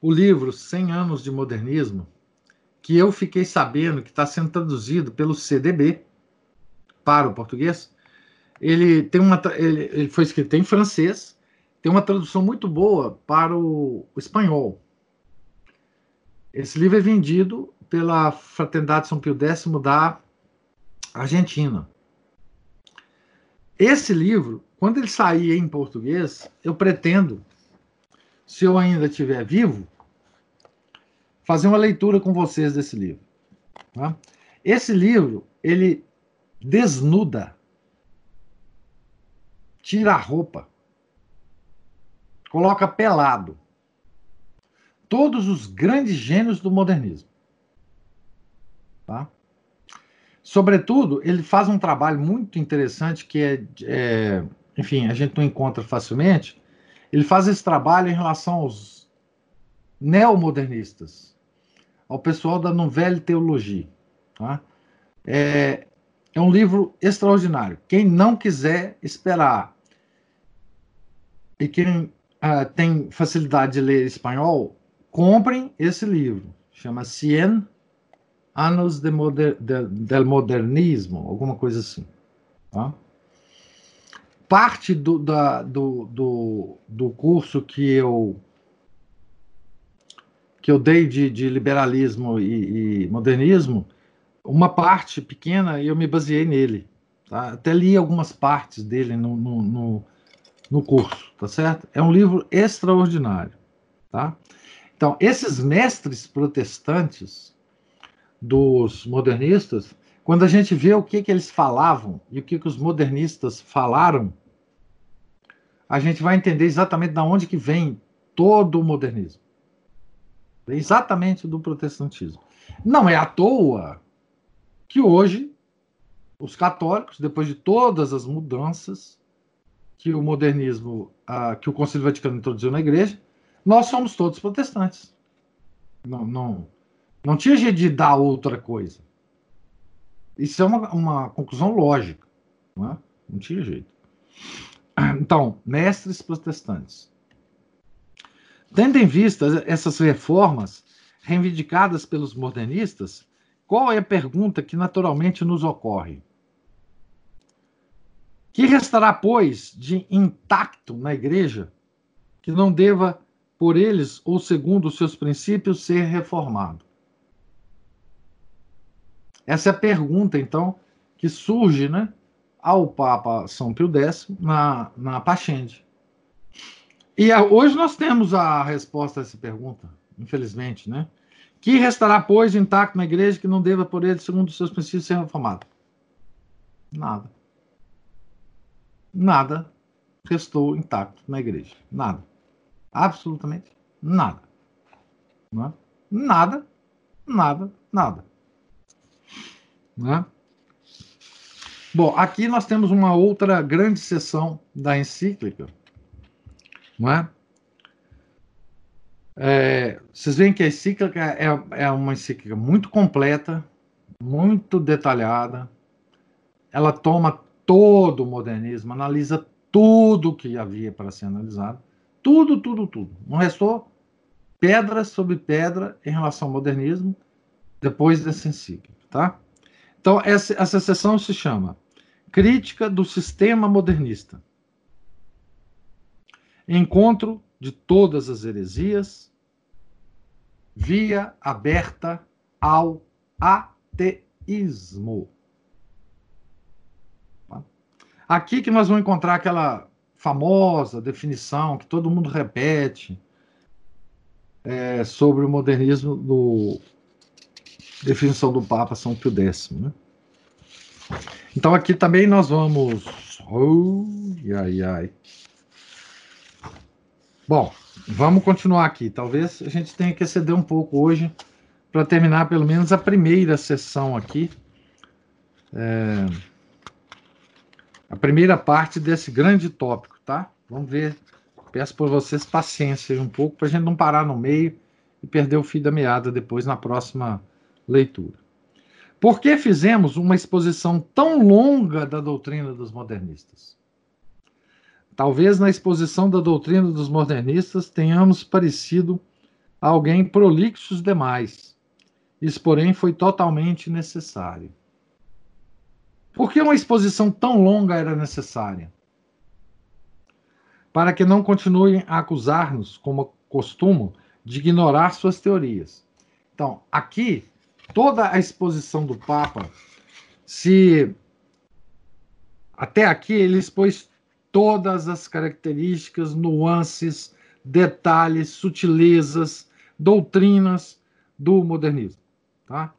o livro 100 anos de modernismo, que eu fiquei sabendo que está sendo traduzido pelo CDB para o português. Ele tem uma ele, ele foi escrito em francês, tem uma tradução muito boa para o, o espanhol. Esse livro é vendido pela Fraternidade São Pio X da Argentina. Esse livro, quando ele sair em português, eu pretendo, se eu ainda estiver vivo, fazer uma leitura com vocês desse livro. Tá? Esse livro, ele desnuda, tira a roupa, coloca pelado todos os grandes gênios do modernismo. Tá? Sobretudo, ele faz um trabalho muito interessante que é, é, enfim, a gente não encontra facilmente. Ele faz esse trabalho em relação aos neomodernistas, ao pessoal da Nouvelle Teologia. Tá? É, é um livro extraordinário. Quem não quiser esperar e quem uh, tem facilidade de ler espanhol, comprem esse livro. Chama Cien Anos de moder, de, del Modernismo, alguma coisa assim. Tá? Parte do, da, do, do, do curso que eu que eu dei de, de liberalismo e, e, modernismo, uma parte pequena eu me baseei nele. Tá? Até li algumas partes dele no, no, no, no, curso, tá certo? É um livro extraordinário. Tá? Então, esses mestres protestantes dos modernistas, quando a gente vê o que, que eles falavam e o que, que os modernistas falaram, a gente vai entender exatamente de onde que vem todo o modernismo exatamente do protestantismo. Não é à toa que hoje os católicos, depois de todas as mudanças que o modernismo, que o Concílio Vaticano introduziu na igreja, nós somos todos protestantes. Não, não, não tinha jeito de dar outra coisa. Isso é uma, uma conclusão lógica. Não, é? não tinha jeito. Então, mestres protestantes. Tendo em vista essas reformas reivindicadas pelos modernistas, qual é a pergunta que naturalmente nos ocorre? Que restará, pois, de intacto na igreja que não deva, por eles ou segundo os seus princípios, ser reformado? Essa é a pergunta, então, que surge né, ao Papa São Pio X na, na Pachende. E a, hoje nós temos a resposta a essa pergunta, infelizmente, né? Que restará, pois, intacto na igreja que não deva por ele, segundo os seus princípios, ser reformado? Nada. Nada restou intacto na igreja. Nada. Absolutamente nada. É? Nada, nada, nada. Não é? Bom, aqui nós temos uma outra grande sessão da encíclica não é? é vocês veem que a encíclica é, é uma encíclica muito completa, muito detalhada. Ela toma todo o modernismo, analisa tudo que havia para ser analisado. Tudo, tudo, tudo. Não restou pedra sobre pedra em relação ao modernismo depois dessa encíclica, tá? Então, essa, essa sessão se chama Crítica do Sistema Modernista encontro de todas as heresias, via aberta ao ateísmo. Aqui que nós vamos encontrar aquela famosa definição que todo mundo repete é, sobre o modernismo do definição do Papa São Pio X. Né? Então aqui também nós vamos. Oh, ai, ai. Bom, vamos continuar aqui. Talvez a gente tenha que exceder um pouco hoje para terminar pelo menos a primeira sessão aqui. É, a primeira parte desse grande tópico, tá? Vamos ver. Peço por vocês paciência um pouco para a gente não parar no meio e perder o fio da meada depois na próxima leitura. Por que fizemos uma exposição tão longa da doutrina dos modernistas? Talvez na exposição da doutrina dos modernistas tenhamos parecido alguém prolixos demais. Isso, porém, foi totalmente necessário. Por que uma exposição tão longa era necessária? Para que não continuem a acusar-nos, como costumo, de ignorar suas teorias. Então, aqui, toda a exposição do Papa, se até aqui ele expôs todas as características, nuances, detalhes, sutilezas, doutrinas do modernismo, tá?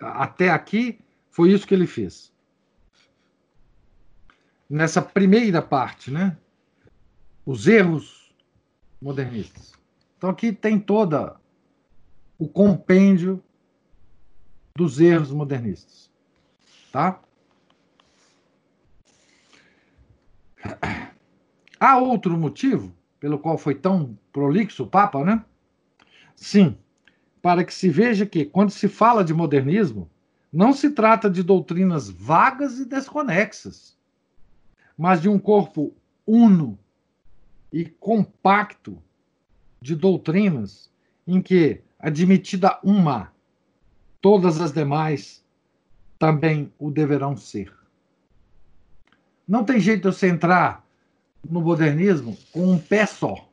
Até aqui foi isso que ele fez. Nessa primeira parte, né? Os erros modernistas. Então aqui tem toda o compêndio dos erros modernistas, tá? Há outro motivo pelo qual foi tão prolixo o Papa, né? Sim, para que se veja que, quando se fala de modernismo, não se trata de doutrinas vagas e desconexas, mas de um corpo uno e compacto de doutrinas em que, admitida uma, todas as demais também o deverão ser. Não tem jeito de você entrar no modernismo com um pé só.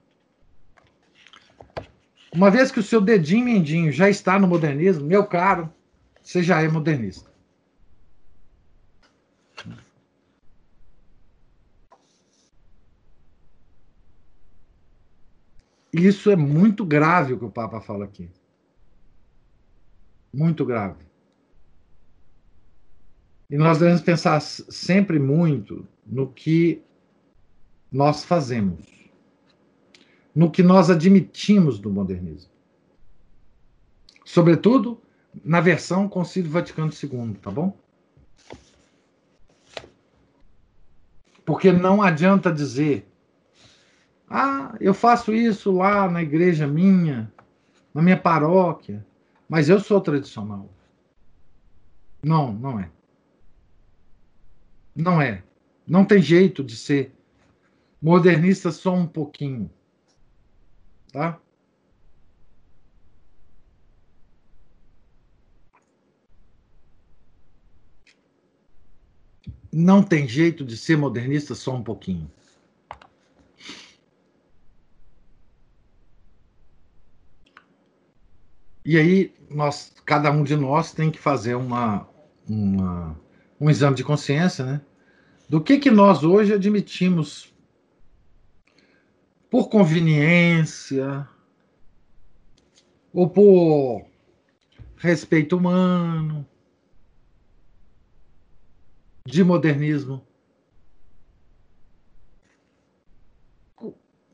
Uma vez que o seu dedinho mindinho já está no modernismo, meu caro, você já é modernista. Isso é muito grave o que o Papa fala aqui. Muito grave. E nós devemos pensar sempre muito no que nós fazemos, no que nós admitimos do modernismo. Sobretudo na versão Concílio Vaticano II, tá bom? Porque não adianta dizer, ah, eu faço isso lá na igreja minha, na minha paróquia, mas eu sou tradicional. Não, não é. Não é. Não tem jeito de ser modernista só um pouquinho. Tá? Não tem jeito de ser modernista só um pouquinho. E aí, nós, cada um de nós tem que fazer uma, uma, um exame de consciência, né? Do que, que nós hoje admitimos por conveniência ou por respeito humano, de modernismo.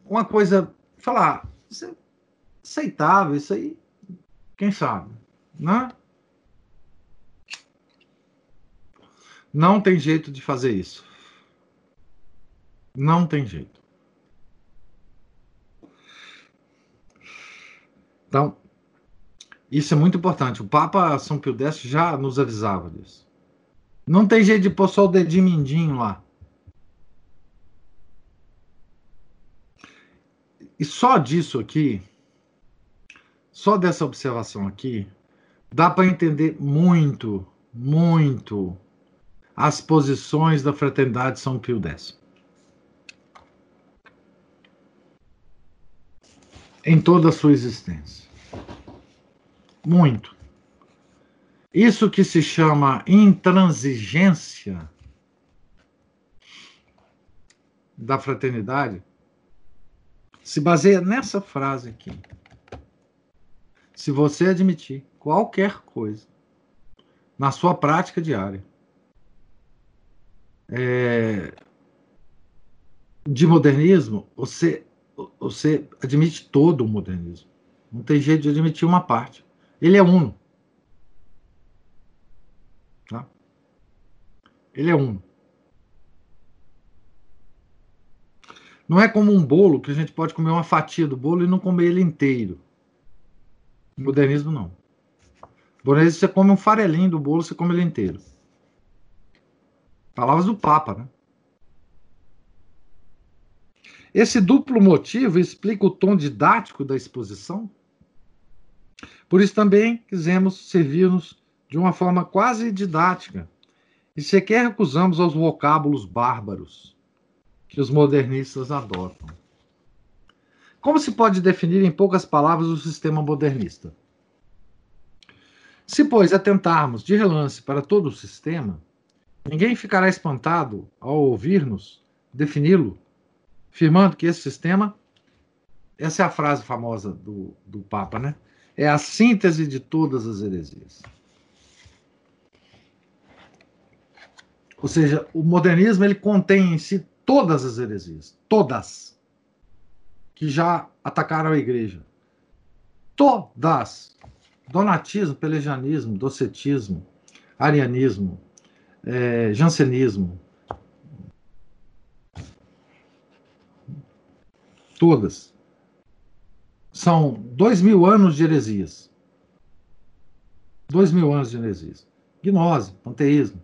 Uma coisa, falar, é aceitável, isso aí, quem sabe, né? Não tem jeito de fazer isso. Não tem jeito. Então, isso é muito importante. O Papa São Pio X já nos avisava disso. Não tem jeito de pôr só o dedinho mindinho lá. E só disso aqui, só dessa observação aqui, dá para entender muito, muito as posições da Fraternidade São Pio X. em toda a sua existência. Muito. Isso que se chama intransigência da fraternidade se baseia nessa frase aqui. Se você admitir qualquer coisa na sua prática diária é, de modernismo, você você admite todo o modernismo. Não tem jeito de admitir uma parte. Ele é uno. Tá? Ele é uno. Não é como um bolo que a gente pode comer uma fatia do bolo e não comer ele inteiro. Modernismo não. Modernismo você come um farelinho do bolo, você come ele inteiro. Palavras do Papa, né? Esse duplo motivo explica o tom didático da exposição. Por isso também quisemos servir-nos de uma forma quase didática e sequer recusamos aos vocábulos bárbaros que os modernistas adotam. Como se pode definir em poucas palavras o sistema modernista? Se, pois, atentarmos de relance para todo o sistema, ninguém ficará espantado ao ouvir-nos defini-lo, afirmando que esse sistema, essa é a frase famosa do, do Papa, né? É a síntese de todas as heresias. Ou seja, o modernismo ele contém em si todas as heresias, todas que já atacaram a igreja. Todas. Donatismo, pelagianismo, docetismo, arianismo, é, jansenismo. Todas. São dois mil anos de heresias. Dois mil anos de heresias. Gnose, panteísmo.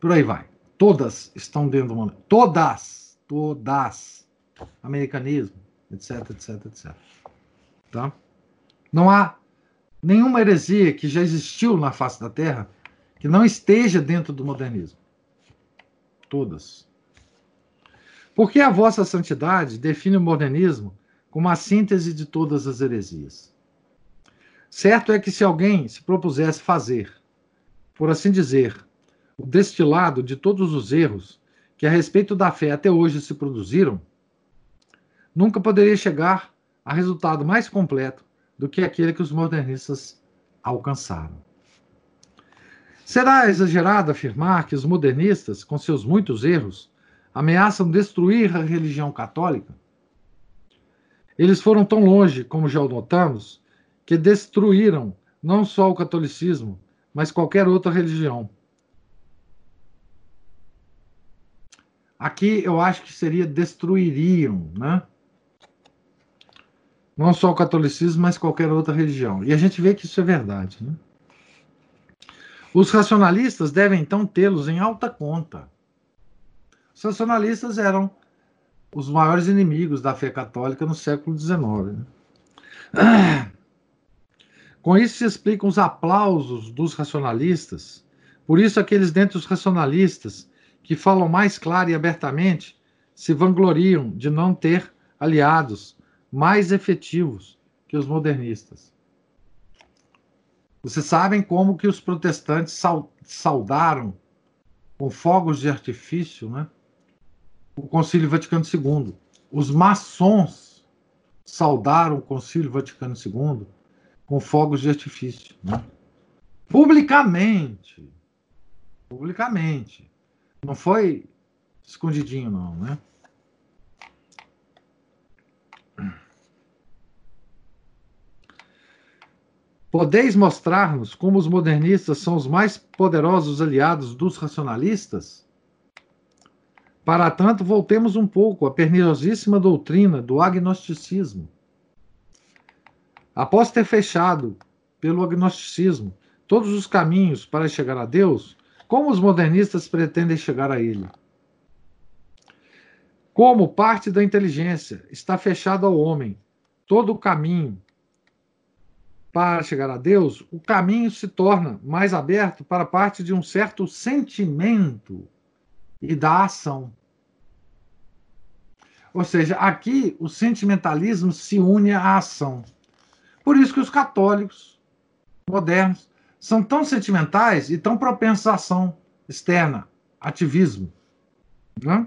Por aí vai. Todas estão dentro do mundo. Todas. Todas. Americanismo, etc, etc, etc. Tá? Não há nenhuma heresia que já existiu na face da Terra que não esteja dentro do modernismo. Todas. Porque a vossa santidade define o modernismo como a síntese de todas as heresias. Certo é que se alguém se propusesse fazer, por assim dizer, o destilado de todos os erros que a respeito da fé até hoje se produziram, nunca poderia chegar a resultado mais completo do que aquele que os modernistas alcançaram. Será exagerado afirmar que os modernistas, com seus muitos erros, ameaçam destruir a religião católica? Eles foram tão longe, como já notamos, que destruíram não só o catolicismo, mas qualquer outra religião, Aqui eu acho que seria destruiriam, né? Não só o catolicismo, mas qualquer outra religião. E a gente vê que isso é verdade. Né? Os racionalistas devem então tê-los em alta conta. Os racionalistas eram os maiores inimigos da fé católica no século XIX. Né? Com isso se explicam os aplausos dos racionalistas. Por isso, aqueles dentre os racionalistas que falam mais claro e abertamente se vangloriam de não ter aliados mais efetivos que os modernistas. Vocês sabem como que os protestantes saudaram com fogos de artifício, né? O Concílio Vaticano II. Os maçons saudaram o Concílio Vaticano II com fogos de artifício, né? Publicamente. Publicamente. Não foi escondidinho, não, né? Podeis mostrar-nos como os modernistas são os mais poderosos aliados dos racionalistas? Para tanto, voltemos um pouco à perniciosíssima doutrina do agnosticismo. Após ter fechado pelo agnosticismo todos os caminhos para chegar a Deus, como os modernistas pretendem chegar a ele? Como parte da inteligência está fechado ao homem todo o caminho para chegar a Deus, o caminho se torna mais aberto para parte de um certo sentimento e da ação. Ou seja, aqui o sentimentalismo se une à ação. Por isso que os católicos modernos são tão sentimentais e tão propensos à ação externa, ativismo. Né?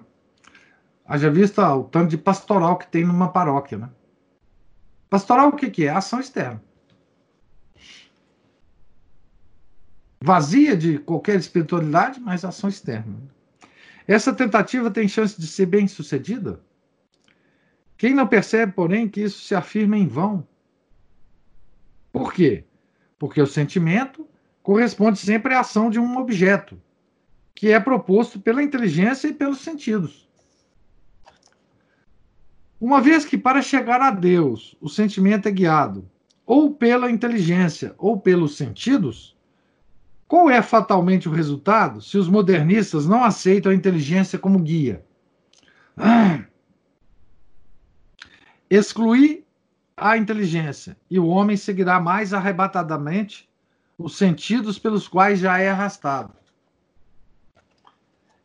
Haja vista o tanto de pastoral que tem numa paróquia. Né? Pastoral o que, que é? Ação externa. Vazia de qualquer espiritualidade, mas ação externa. Essa tentativa tem chance de ser bem sucedida? Quem não percebe, porém, que isso se afirma em vão? Por quê? Porque o sentimento corresponde sempre à ação de um objeto, que é proposto pela inteligência e pelos sentidos. Uma vez que para chegar a Deus o sentimento é guiado ou pela inteligência ou pelos sentidos, qual é fatalmente o resultado se os modernistas não aceitam a inteligência como guia? excluir a inteligência, e o homem seguirá mais arrebatadamente os sentidos pelos quais já é arrastado.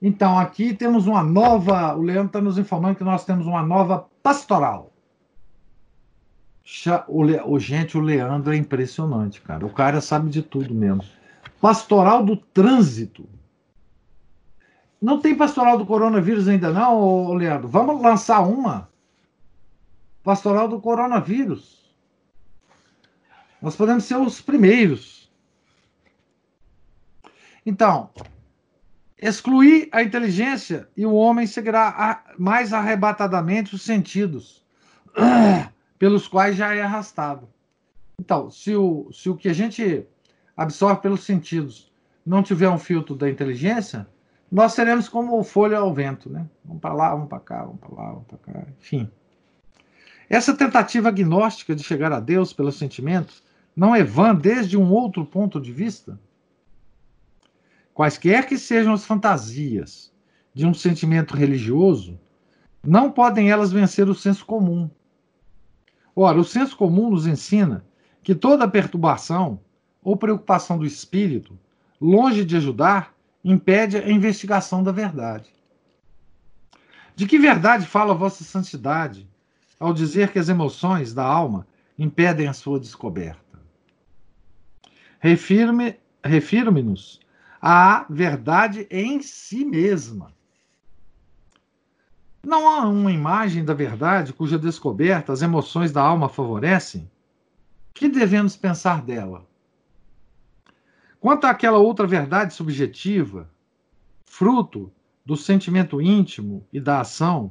Então, aqui temos uma nova. O Leandro está nos informando que nós temos uma nova pastoral. O, Le, o, gente, o Leandro é impressionante, cara. O cara sabe de tudo mesmo. Pastoral do trânsito. Não tem pastoral do coronavírus ainda, não, Leandro? Vamos lançar uma. Pastoral do coronavírus. Nós podemos ser os primeiros. Então, excluir a inteligência e o homem seguirá mais arrebatadamente os sentidos pelos quais já é arrastado. Então, se o, se o que a gente absorve pelos sentidos não tiver um filtro da inteligência, nós seremos como folha ao vento, né? Vamos para lá, vamos para cá, vamos para lá, vamos para cá, enfim. Essa tentativa agnóstica de chegar a Deus pelos sentimentos não é vã desde um outro ponto de vista? Quaisquer que sejam as fantasias de um sentimento religioso, não podem elas vencer o senso comum. Ora, o senso comum nos ensina que toda perturbação ou preocupação do espírito, longe de ajudar, impede a investigação da verdade. De que verdade fala vossa santidade ao dizer que as emoções da alma impedem a sua descoberta? Refirme-nos refirme à verdade em si mesma. Não há uma imagem da verdade cuja descoberta as emoções da alma favorecem? Que devemos pensar dela? Quanto àquela outra verdade subjetiva, fruto do sentimento íntimo e da ação,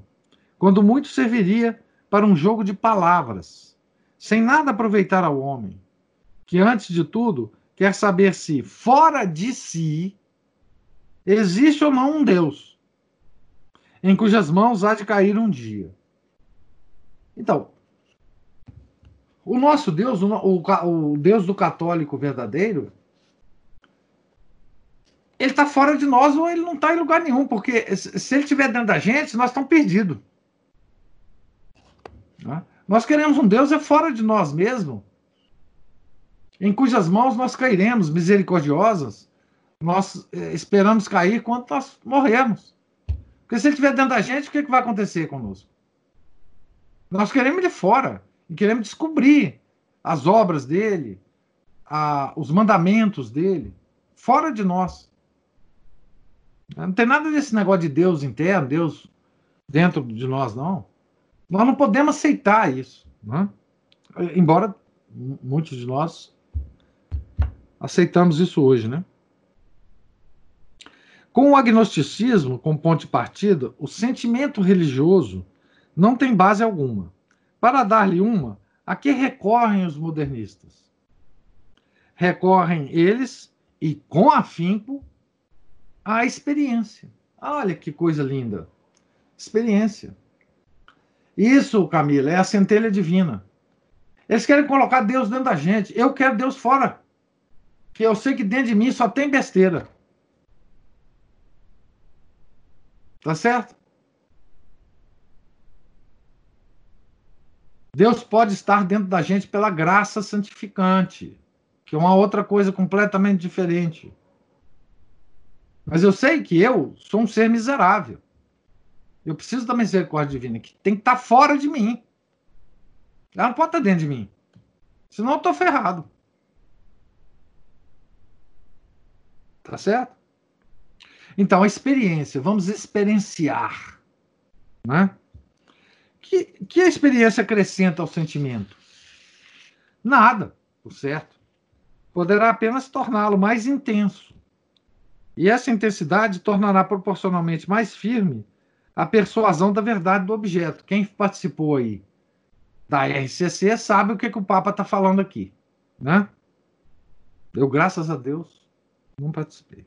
quando muito serviria para um jogo de palavras, sem nada aproveitar ao homem, que antes de tudo quer saber se fora de si existe ou não um Deus, em cujas mãos há de cair um dia. Então, o nosso Deus, o, o, Deus do católico verdadeiro, ele está fora de nós ou ele não está em lugar nenhum, porque se ele estiver dentro da gente, nós estamos perdidos. Né? Nós queremos um Deus é fora de nós mesmo, em cujas mãos nós cairemos, misericordiosas, nós eh, esperamos cair quando nós morrermos. Porque se ele estiver dentro da gente, o que, é que vai acontecer conosco? Nós queremos ele fora e queremos descobrir as obras dele, a, os mandamentos dele, fora de nós. Não tem nada desse negócio de Deus interno, Deus dentro de nós, não. Nós não podemos aceitar isso. Né? Embora muitos de nós aceitamos isso hoje, né? Com o agnosticismo, como ponto de partida, o sentimento religioso não tem base alguma. Para dar-lhe uma, a que recorrem os modernistas? Recorrem eles, e com afinco, a experiência. Olha que coisa linda. Experiência. Isso, Camila, é a centelha divina. Eles querem colocar Deus dentro da gente. Eu quero Deus fora. Que eu sei que dentro de mim só tem besteira. Tá certo? Deus pode estar dentro da gente pela graça santificante, que é uma outra coisa completamente diferente. Mas eu sei que eu sou um ser miserável. Eu preciso da misericórdia divina, que tem que estar tá fora de mim. Ela não pode estar tá dentro de mim. Senão eu estou ferrado. Tá certo? Então, a experiência, vamos experienciar. Né? Que, que a experiência acrescenta ao sentimento? Nada, por certo. Poderá apenas torná-lo mais intenso. E essa intensidade tornará proporcionalmente mais firme a persuasão da verdade do objeto. Quem participou aí da RCC sabe o que, que o Papa está falando aqui. Né? Eu, graças a Deus, não participei.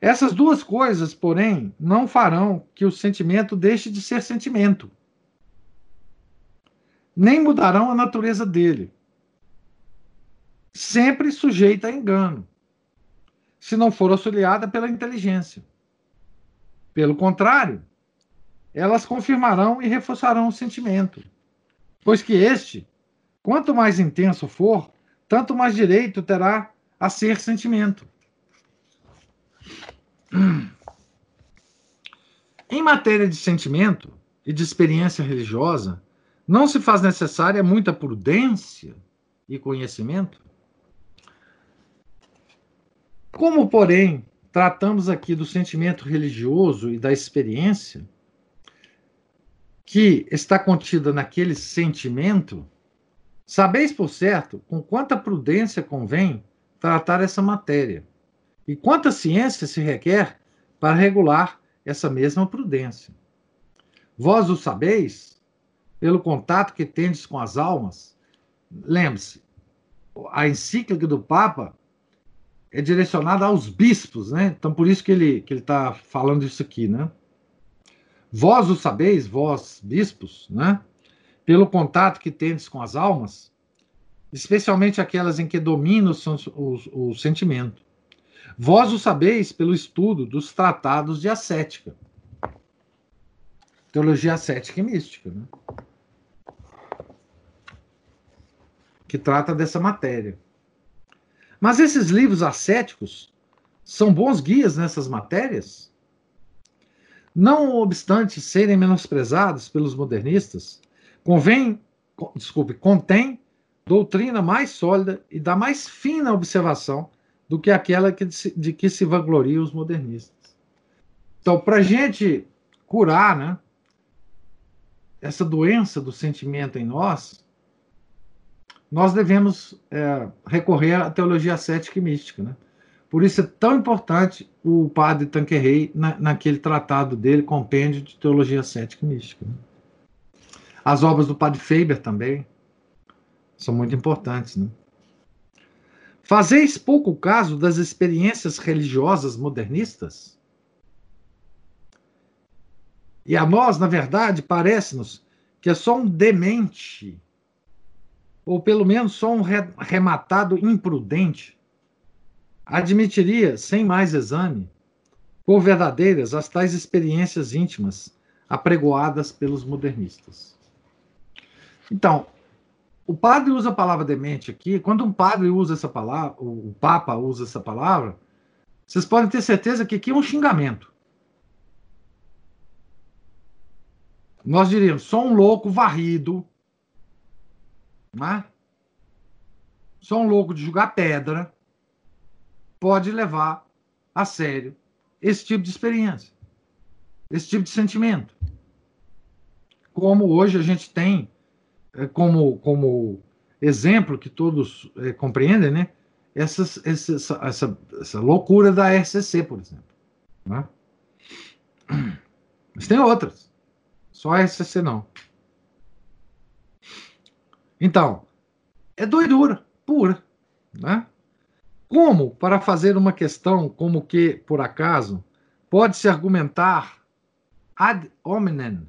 Essas duas coisas, porém, não farão que o sentimento deixe de ser sentimento, nem mudarão a natureza dele, sempre sujeita a engano se não for auxiliada pela inteligência. Pelo contrário, elas confirmarão e reforçarão o sentimento, pois que este, quanto mais intenso for, tanto mais direito terá a ser sentimento. Em matéria de sentimento e de experiência religiosa, não se faz necessária muita prudência e conhecimento? Como, porém, tratamos aqui do sentimento religioso e da experiência que está contida naquele sentimento, sabeis por certo com quanta prudência convém tratar essa matéria e quanta ciência se requer para regular essa mesma prudência. Vós o sabeis pelo contato que tendes com as almas. Lembre-se, a encíclica do Papa é direcionada aos bispos, né? Então, por isso que ele que ele está falando isso aqui, né? Vós o sabeis, vós bispos, né? Pelo contato que tendes com as almas, especialmente aquelas em que domina o, o, o sentimento. Vós o sabeis pelo estudo dos tratados de ascética. Teologia ascética e mística, né? Que trata dessa matéria. Mas esses livros ascéticos são bons guias nessas matérias? Não obstante serem menosprezados pelos modernistas, convém, desculpe, contém doutrina mais sólida e da mais fina observação do que aquela que, de que se vangloriam os modernistas. Então, para a gente curar né, essa doença do sentimento em nós, nós devemos é, recorrer à teologia cética e mística. Né? Por isso é tão importante o padre Tanquerrey na, naquele tratado dele, Compêndio de Teologia Cética e Mística. Né? As obras do padre Faber também são muito importantes. Né? Fazeis pouco caso das experiências religiosas modernistas? E a nós, na verdade, parece-nos que é só um demente ou pelo menos só um rematado imprudente, admitiria, sem mais exame, por verdadeiras as tais experiências íntimas apregoadas pelos modernistas. Então, o padre usa a palavra demente aqui. Quando um padre usa essa palavra, o Papa usa essa palavra, vocês podem ter certeza que aqui é um xingamento. Nós diríamos, só um louco varrido, né? Só um louco de jogar pedra pode levar a sério esse tipo de experiência, esse tipo de sentimento. Como hoje a gente tem é, como, como exemplo que todos é, compreendem, né? Essas, essa, essa, essa loucura da RCC, por exemplo. Né? Mas tem outras. Só a RCC não. Então, é doidura pura, né? Como, para fazer uma questão como que, por acaso, pode-se argumentar ad hominem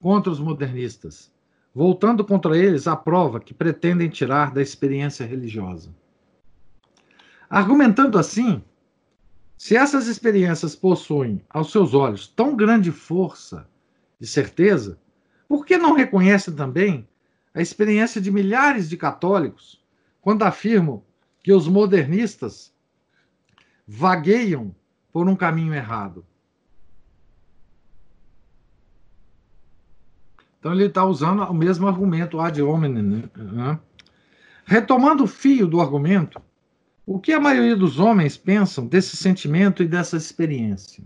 contra os modernistas, voltando contra eles a prova que pretendem tirar da experiência religiosa? Argumentando assim, se essas experiências possuem, aos seus olhos, tão grande força e certeza, por que não reconhecem também a experiência de milhares de católicos quando afirmam que os modernistas vagueiam por um caminho errado. Então ele está usando o mesmo argumento ad hominem. Né? Retomando o fio do argumento, o que a maioria dos homens pensam desse sentimento e dessa experiência?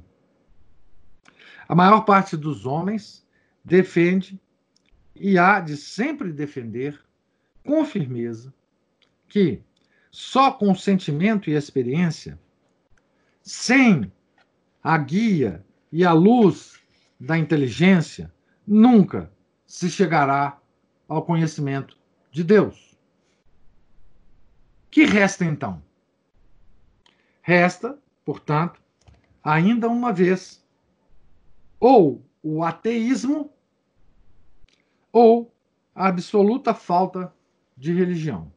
A maior parte dos homens defende e há de sempre defender com firmeza que só com sentimento e experiência, sem a guia e a luz da inteligência, nunca se chegará ao conhecimento de Deus. Que resta então? Resta, portanto, ainda uma vez, ou o ateísmo ou a absoluta falta de religião.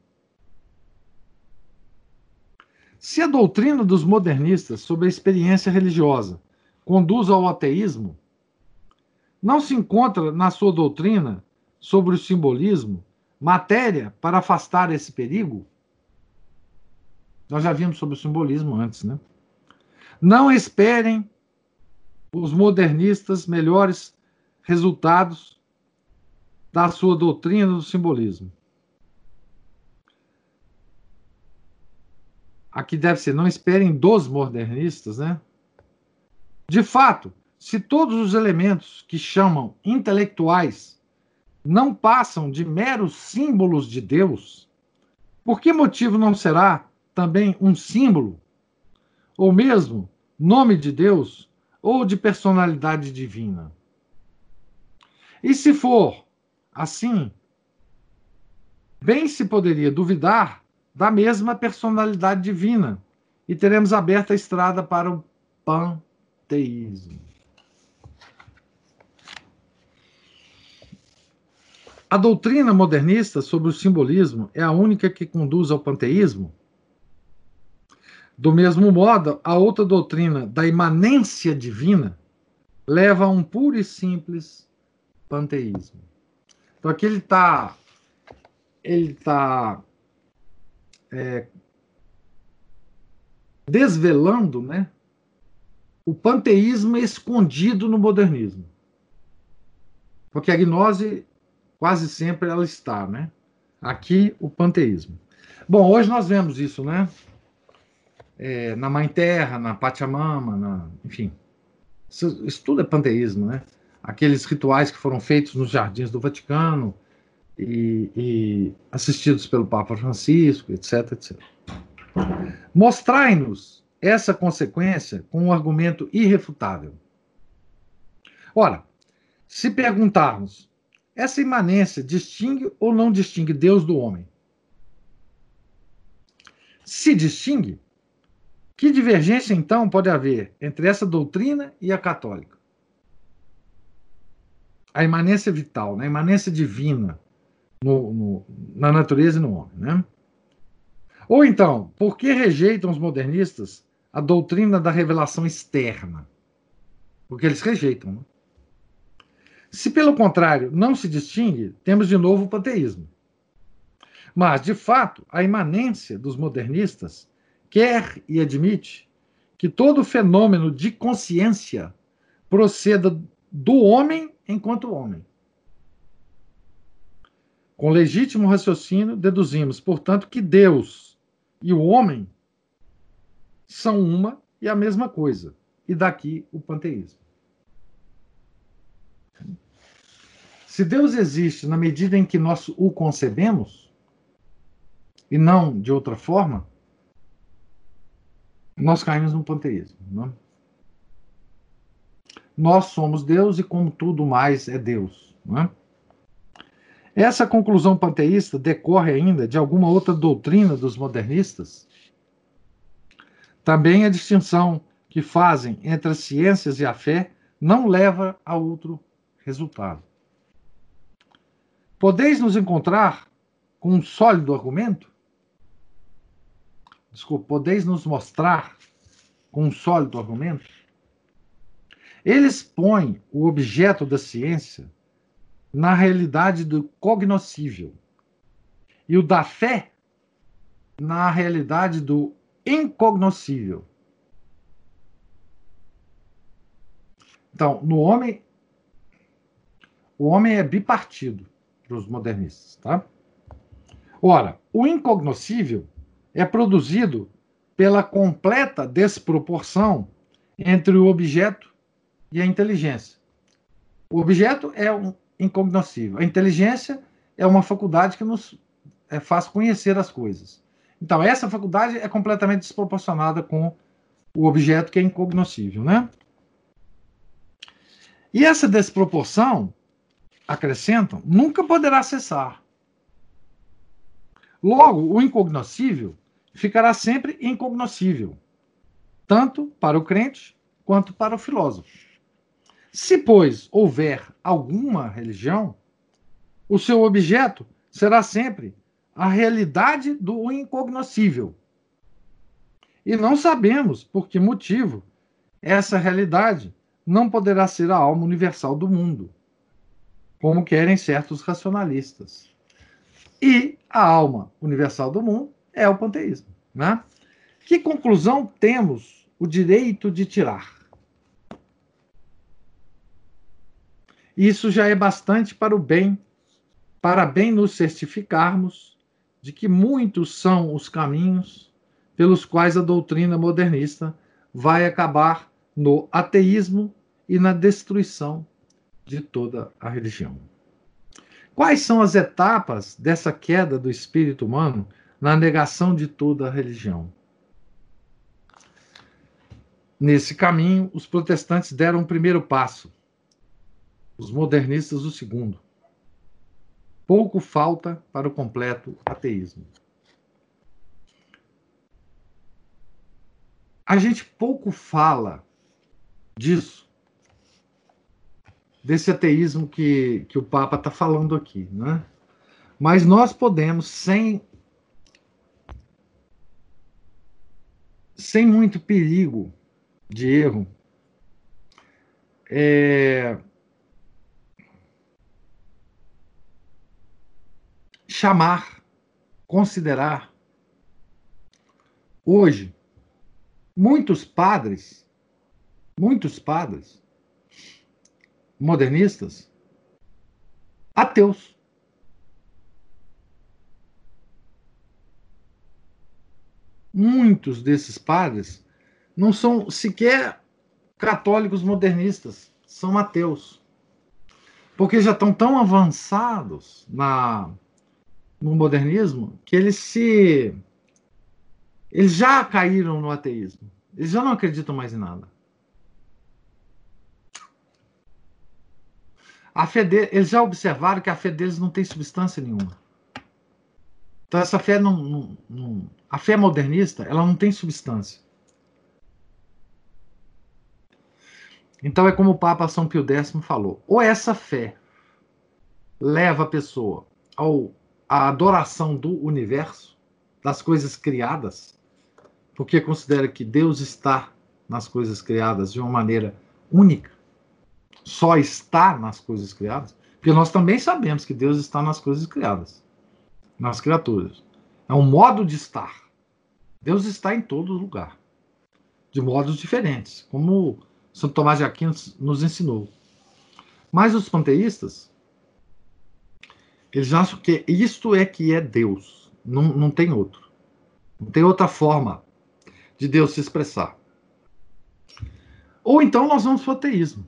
Se a doutrina dos modernistas sobre a experiência religiosa conduz ao ateísmo, não se encontra na sua doutrina sobre o simbolismo matéria para afastar esse perigo? Nós já vimos sobre o simbolismo antes, né? Não esperem os modernistas melhores resultados da sua doutrina do simbolismo. Aqui deve ser, não esperem dos modernistas, né? De fato, se todos os elementos que chamam intelectuais não passam de meros símbolos de Deus, por que motivo não será também um símbolo, ou mesmo nome de Deus, ou de personalidade divina? E se for assim, bem se poderia duvidar da mesma personalidade divina e teremos aberta a estrada para o panteísmo. A doutrina modernista sobre o simbolismo é a única que conduz ao panteísmo? Do mesmo modo, a outra doutrina da imanência divina leva a um puro e simples panteísmo. Então aqui ele está ele tá, é, desvelando né, o panteísmo escondido no modernismo. Porque a gnose quase sempre ela está, né? Aqui o panteísmo. Bom, hoje nós vemos isso, né? É, na Mãe Terra, na Pachamama, na, enfim. Isso, isso, tudo é panteísmo, né? Aqueles rituais que foram feitos nos jardins do Vaticano e, e assistidos pelo Papa Francisco, etc, etc. Mostrai-nos essa consequência com um argumento irrefutável. Ora, se perguntarmos essa imanência distingue ou não distingue Deus do homem? Se distingue, que divergência então pode haver entre essa doutrina e a católica? A imanência vital, né? a imanência divina no, no, na natureza e no homem. Né? Ou então, por que rejeitam os modernistas a doutrina da revelação externa? Porque eles rejeitam. Né? Se, pelo contrário, não se distingue, temos de novo o panteísmo. Mas, de fato, a imanência dos modernistas quer e admite que todo fenômeno de consciência proceda do homem enquanto homem. Com legítimo raciocínio, deduzimos, portanto, que Deus e o homem são uma e a mesma coisa. E daqui o panteísmo. Se Deus existe na medida em que nós o concebemos, e não de outra forma, nós caímos no panteísmo. Não? Nós somos Deus e, como tudo mais, é Deus. Não é? Essa conclusão panteísta decorre ainda de alguma outra doutrina dos modernistas? Também a distinção que fazem entre as ciências e a fé não leva a outro resultado. Podeis nos encontrar com um sólido argumento? Desculpa, podeis nos mostrar com um sólido argumento? Eles põem o objeto da ciência na realidade do cognoscível e o da fé na realidade do incognoscível. Então, no homem, o homem é bipartido para os modernistas. Tá? Ora, o incognoscível é produzido pela completa desproporção entre o objeto e a inteligência. O objeto é um incognoscível. A inteligência é uma faculdade que nos é, faz conhecer as coisas. Então, essa faculdade é completamente desproporcionada com o objeto que é incognoscível, né? E essa desproporção acrescentam, nunca poderá cessar. Logo, o incognoscível ficará sempre incognoscível, tanto para o crente quanto para o filósofo. Se, pois, houver alguma religião, o seu objeto será sempre a realidade do incognoscível. E não sabemos por que motivo essa realidade não poderá ser a alma universal do mundo como querem certos racionalistas. E a alma universal do mundo é o panteísmo. Né? Que conclusão temos o direito de tirar? Isso já é bastante para o bem, para bem nos certificarmos de que muitos são os caminhos pelos quais a doutrina modernista vai acabar no ateísmo e na destruição de toda a religião. Quais são as etapas dessa queda do espírito humano na negação de toda a religião? Nesse caminho, os protestantes deram o primeiro passo, os modernistas o segundo. Pouco falta para o completo ateísmo. A gente pouco fala disso, desse ateísmo que, que o Papa está falando aqui, né? Mas nós podemos, sem, sem muito perigo de erro, é, chamar, considerar. Hoje, muitos padres, muitos padres modernistas, ateus. Muitos desses padres não são sequer católicos modernistas, são ateus. Porque já estão tão avançados na no modernismo que eles se eles já caíram no ateísmo. Eles já não acreditam mais em nada. A fé de, eles já observaram que a fé deles não tem substância nenhuma. Então essa fé não, não, não, a fé modernista, ela não tem substância. Então é como o Papa São Pio X falou: ou essa fé leva a pessoa ao a adoração do universo, das coisas criadas, porque considera que Deus está nas coisas criadas de uma maneira única, só está nas coisas criadas, porque nós também sabemos que Deus está nas coisas criadas, nas criaturas. É um modo de estar. Deus está em todo lugar, de modos diferentes, como Santo Tomás de Aquino nos ensinou. Mas os panteístas eles acham que isto é que é Deus. Não, não tem outro. Não tem outra forma de Deus se expressar. Ou então nós vamos para o ateísmo.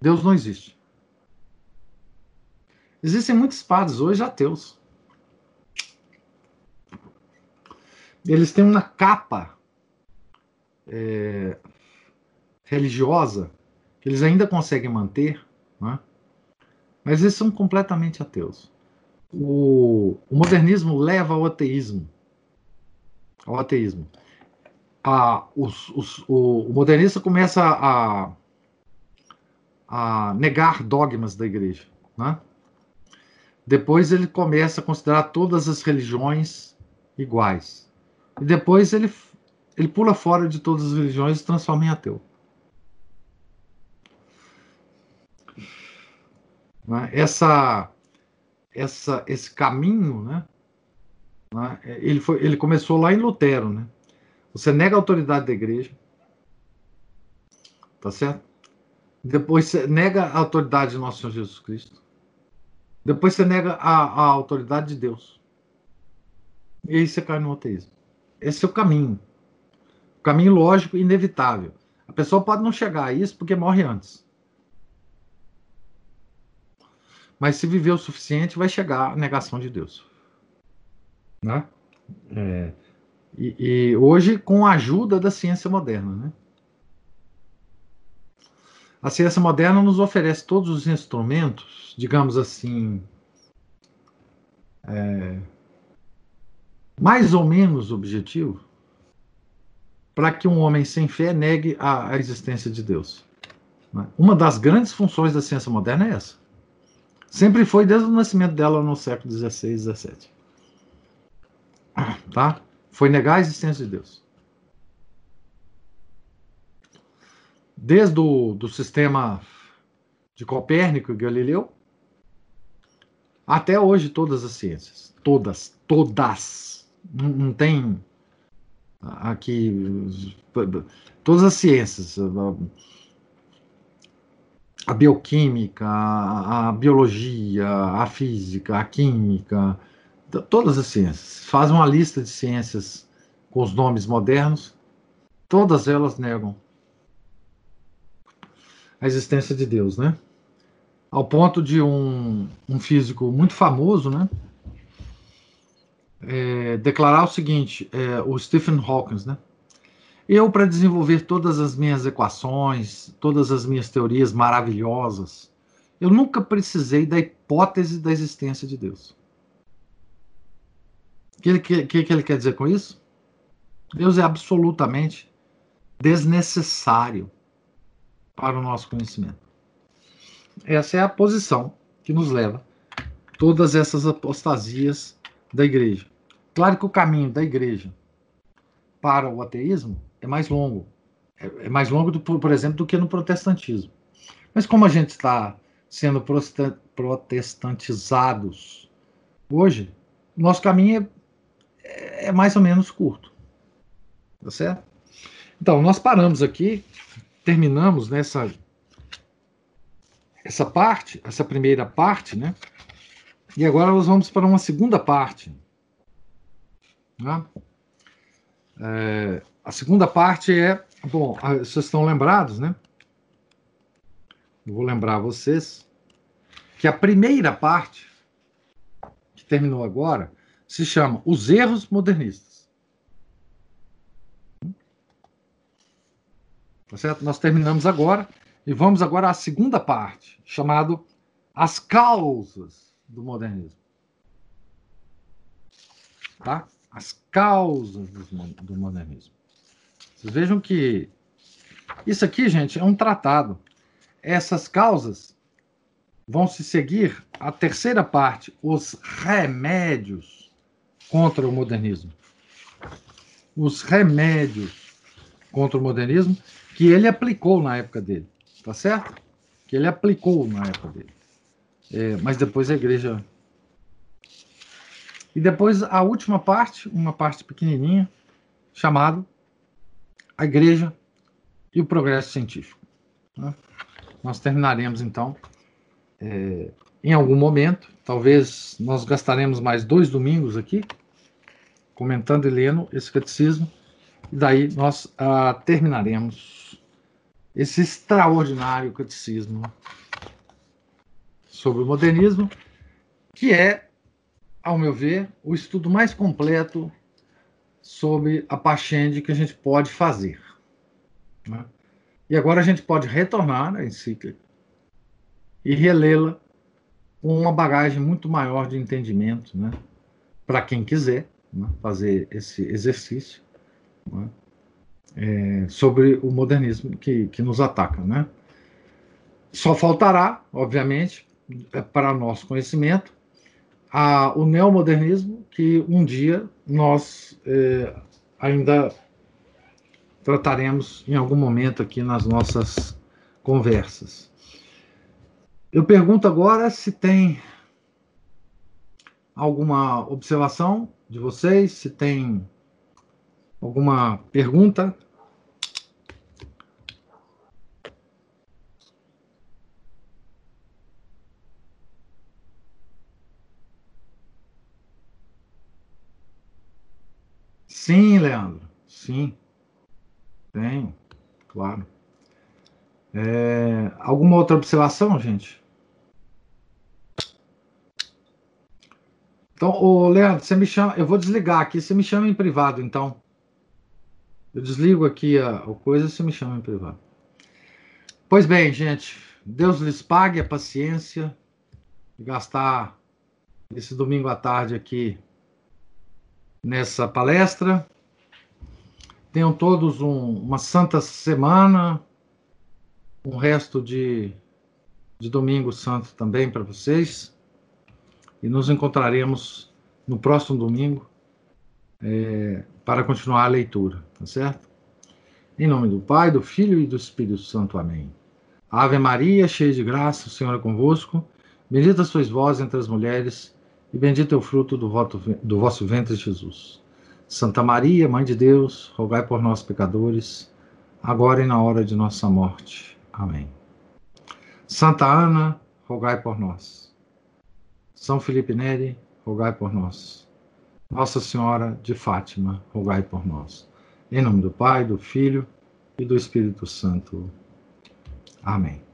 Deus não existe. Existem muitos padres hoje ateus. Eles têm uma capa é, religiosa que eles ainda conseguem manter, né? mas eles são completamente ateus o, o modernismo leva ao ateísmo. Ao ateísmo. A, os, os, o, o modernista começa a, a negar dogmas da igreja. Né? Depois ele começa a considerar todas as religiões iguais. E depois ele, ele pula fora de todas as religiões e transforma em ateu. Né? Essa essa, esse caminho, né? né? Ele, foi, ele começou lá em Lutero, né? Você nega a autoridade da igreja, tá certo? Depois você nega a autoridade de nosso Senhor Jesus Cristo. Depois você nega a, a autoridade de Deus. E aí você cai no ateísmo. Esse é o caminho. O caminho lógico inevitável. A pessoa pode não chegar a isso porque morre antes. Mas se viver o suficiente, vai chegar a negação de Deus. Né? É, e, e, hoje, com a ajuda da ciência moderna. Né? A ciência moderna nos oferece todos os instrumentos, digamos assim, é, mais ou menos objetivo, para que um homem sem fé negue a, a existência de Deus. Né? Uma das grandes funções da ciência moderna é essa Sempre foi desde o nascimento dela no século XVI, XVII. Tá? Foi negar a existência de Deus. Desde o do sistema de Copérnico e Galileu, Até hoje, todas as ciências. Todas. Todas. Não, não tem aqui. Todas as ciências. A bioquímica, a, a biologia, a física, a química, todas as ciências. Faz uma lista de ciências com os nomes modernos, todas elas negam a existência de Deus, né? Ao ponto de um, um físico muito famoso, né? É, declarar o seguinte, é, o Stephen Hawking, né? Eu, para desenvolver todas as minhas equações, todas as minhas teorias maravilhosas, eu nunca precisei da hipótese da existência de Deus. O que, que, que ele quer dizer com isso? Deus é absolutamente desnecessário para o nosso conhecimento. Essa é a posição que nos leva todas essas apostasias da igreja. Claro que o caminho da igreja para o ateísmo é mais longo. É, é mais longo, do, por exemplo, do que no protestantismo. Mas como a gente está sendo protestantizados hoje, nosso caminho é, é mais ou menos curto. Tá certo? Então, nós paramos aqui terminamos nessa essa parte, essa primeira parte, né? E agora nós vamos para uma segunda parte. Né? É, a segunda parte é, bom, vocês estão lembrados, né? Eu vou lembrar vocês que a primeira parte, que terminou agora, se chama Os Erros Modernistas. Tá certo? Nós terminamos agora e vamos agora à segunda parte, chamado As Causas do Modernismo. Tá? As causas do modernismo. Vocês vejam que isso aqui, gente, é um tratado. Essas causas vão se seguir a terceira parte, os remédios contra o modernismo. Os remédios contra o modernismo que ele aplicou na época dele, tá certo? Que ele aplicou na época dele. É, mas depois a igreja. E depois a última parte, uma parte pequenininha, chamado A Igreja e o Progresso Científico. Né? Nós terminaremos então é, em algum momento, talvez nós gastaremos mais dois domingos aqui, comentando e lendo esse catecismo, e daí nós ah, terminaremos esse extraordinário catecismo sobre o modernismo, que é, ao meu ver, o estudo mais completo sobre a Pachende que a gente pode fazer. Né? E agora a gente pode retornar à encíclica e relê-la com uma bagagem muito maior de entendimento, né? para quem quiser né? fazer esse exercício. Né? é, sobre o modernismo que, que nos ataca. Né? Só faltará, obviamente, é, para nosso conhecimento, a, o neomodernismo, que um dia nós é, ainda trataremos em algum momento aqui nas nossas conversas. Eu pergunto agora se tem alguma observação de vocês, se tem alguma pergunta Sim, Leandro. Sim. Tenho, claro. É, alguma outra observação, gente? Então, ô, Leandro, você me chama. Eu vou desligar aqui. Você me chama em privado, então. Eu desligo aqui a, a coisa você me chama em privado. Pois bem, gente. Deus lhes pague a paciência de gastar esse domingo à tarde aqui nessa palestra. Tenham todos um, uma santa semana, um resto de, de domingo santo também para vocês. E nos encontraremos no próximo domingo é, para continuar a leitura, tá certo? Em nome do Pai, do Filho e do Espírito Santo. Amém. Ave Maria, cheia de graça, o Senhor é convosco. Bendita sois vós entre as mulheres, e bendito é o fruto do, voto, do vosso ventre, Jesus. Santa Maria, Mãe de Deus, rogai por nós, pecadores, agora e na hora de nossa morte. Amém. Santa Ana, rogai por nós. São Felipe Neri, rogai por nós. Nossa Senhora de Fátima, rogai por nós. Em nome do Pai, do Filho e do Espírito Santo. Amém.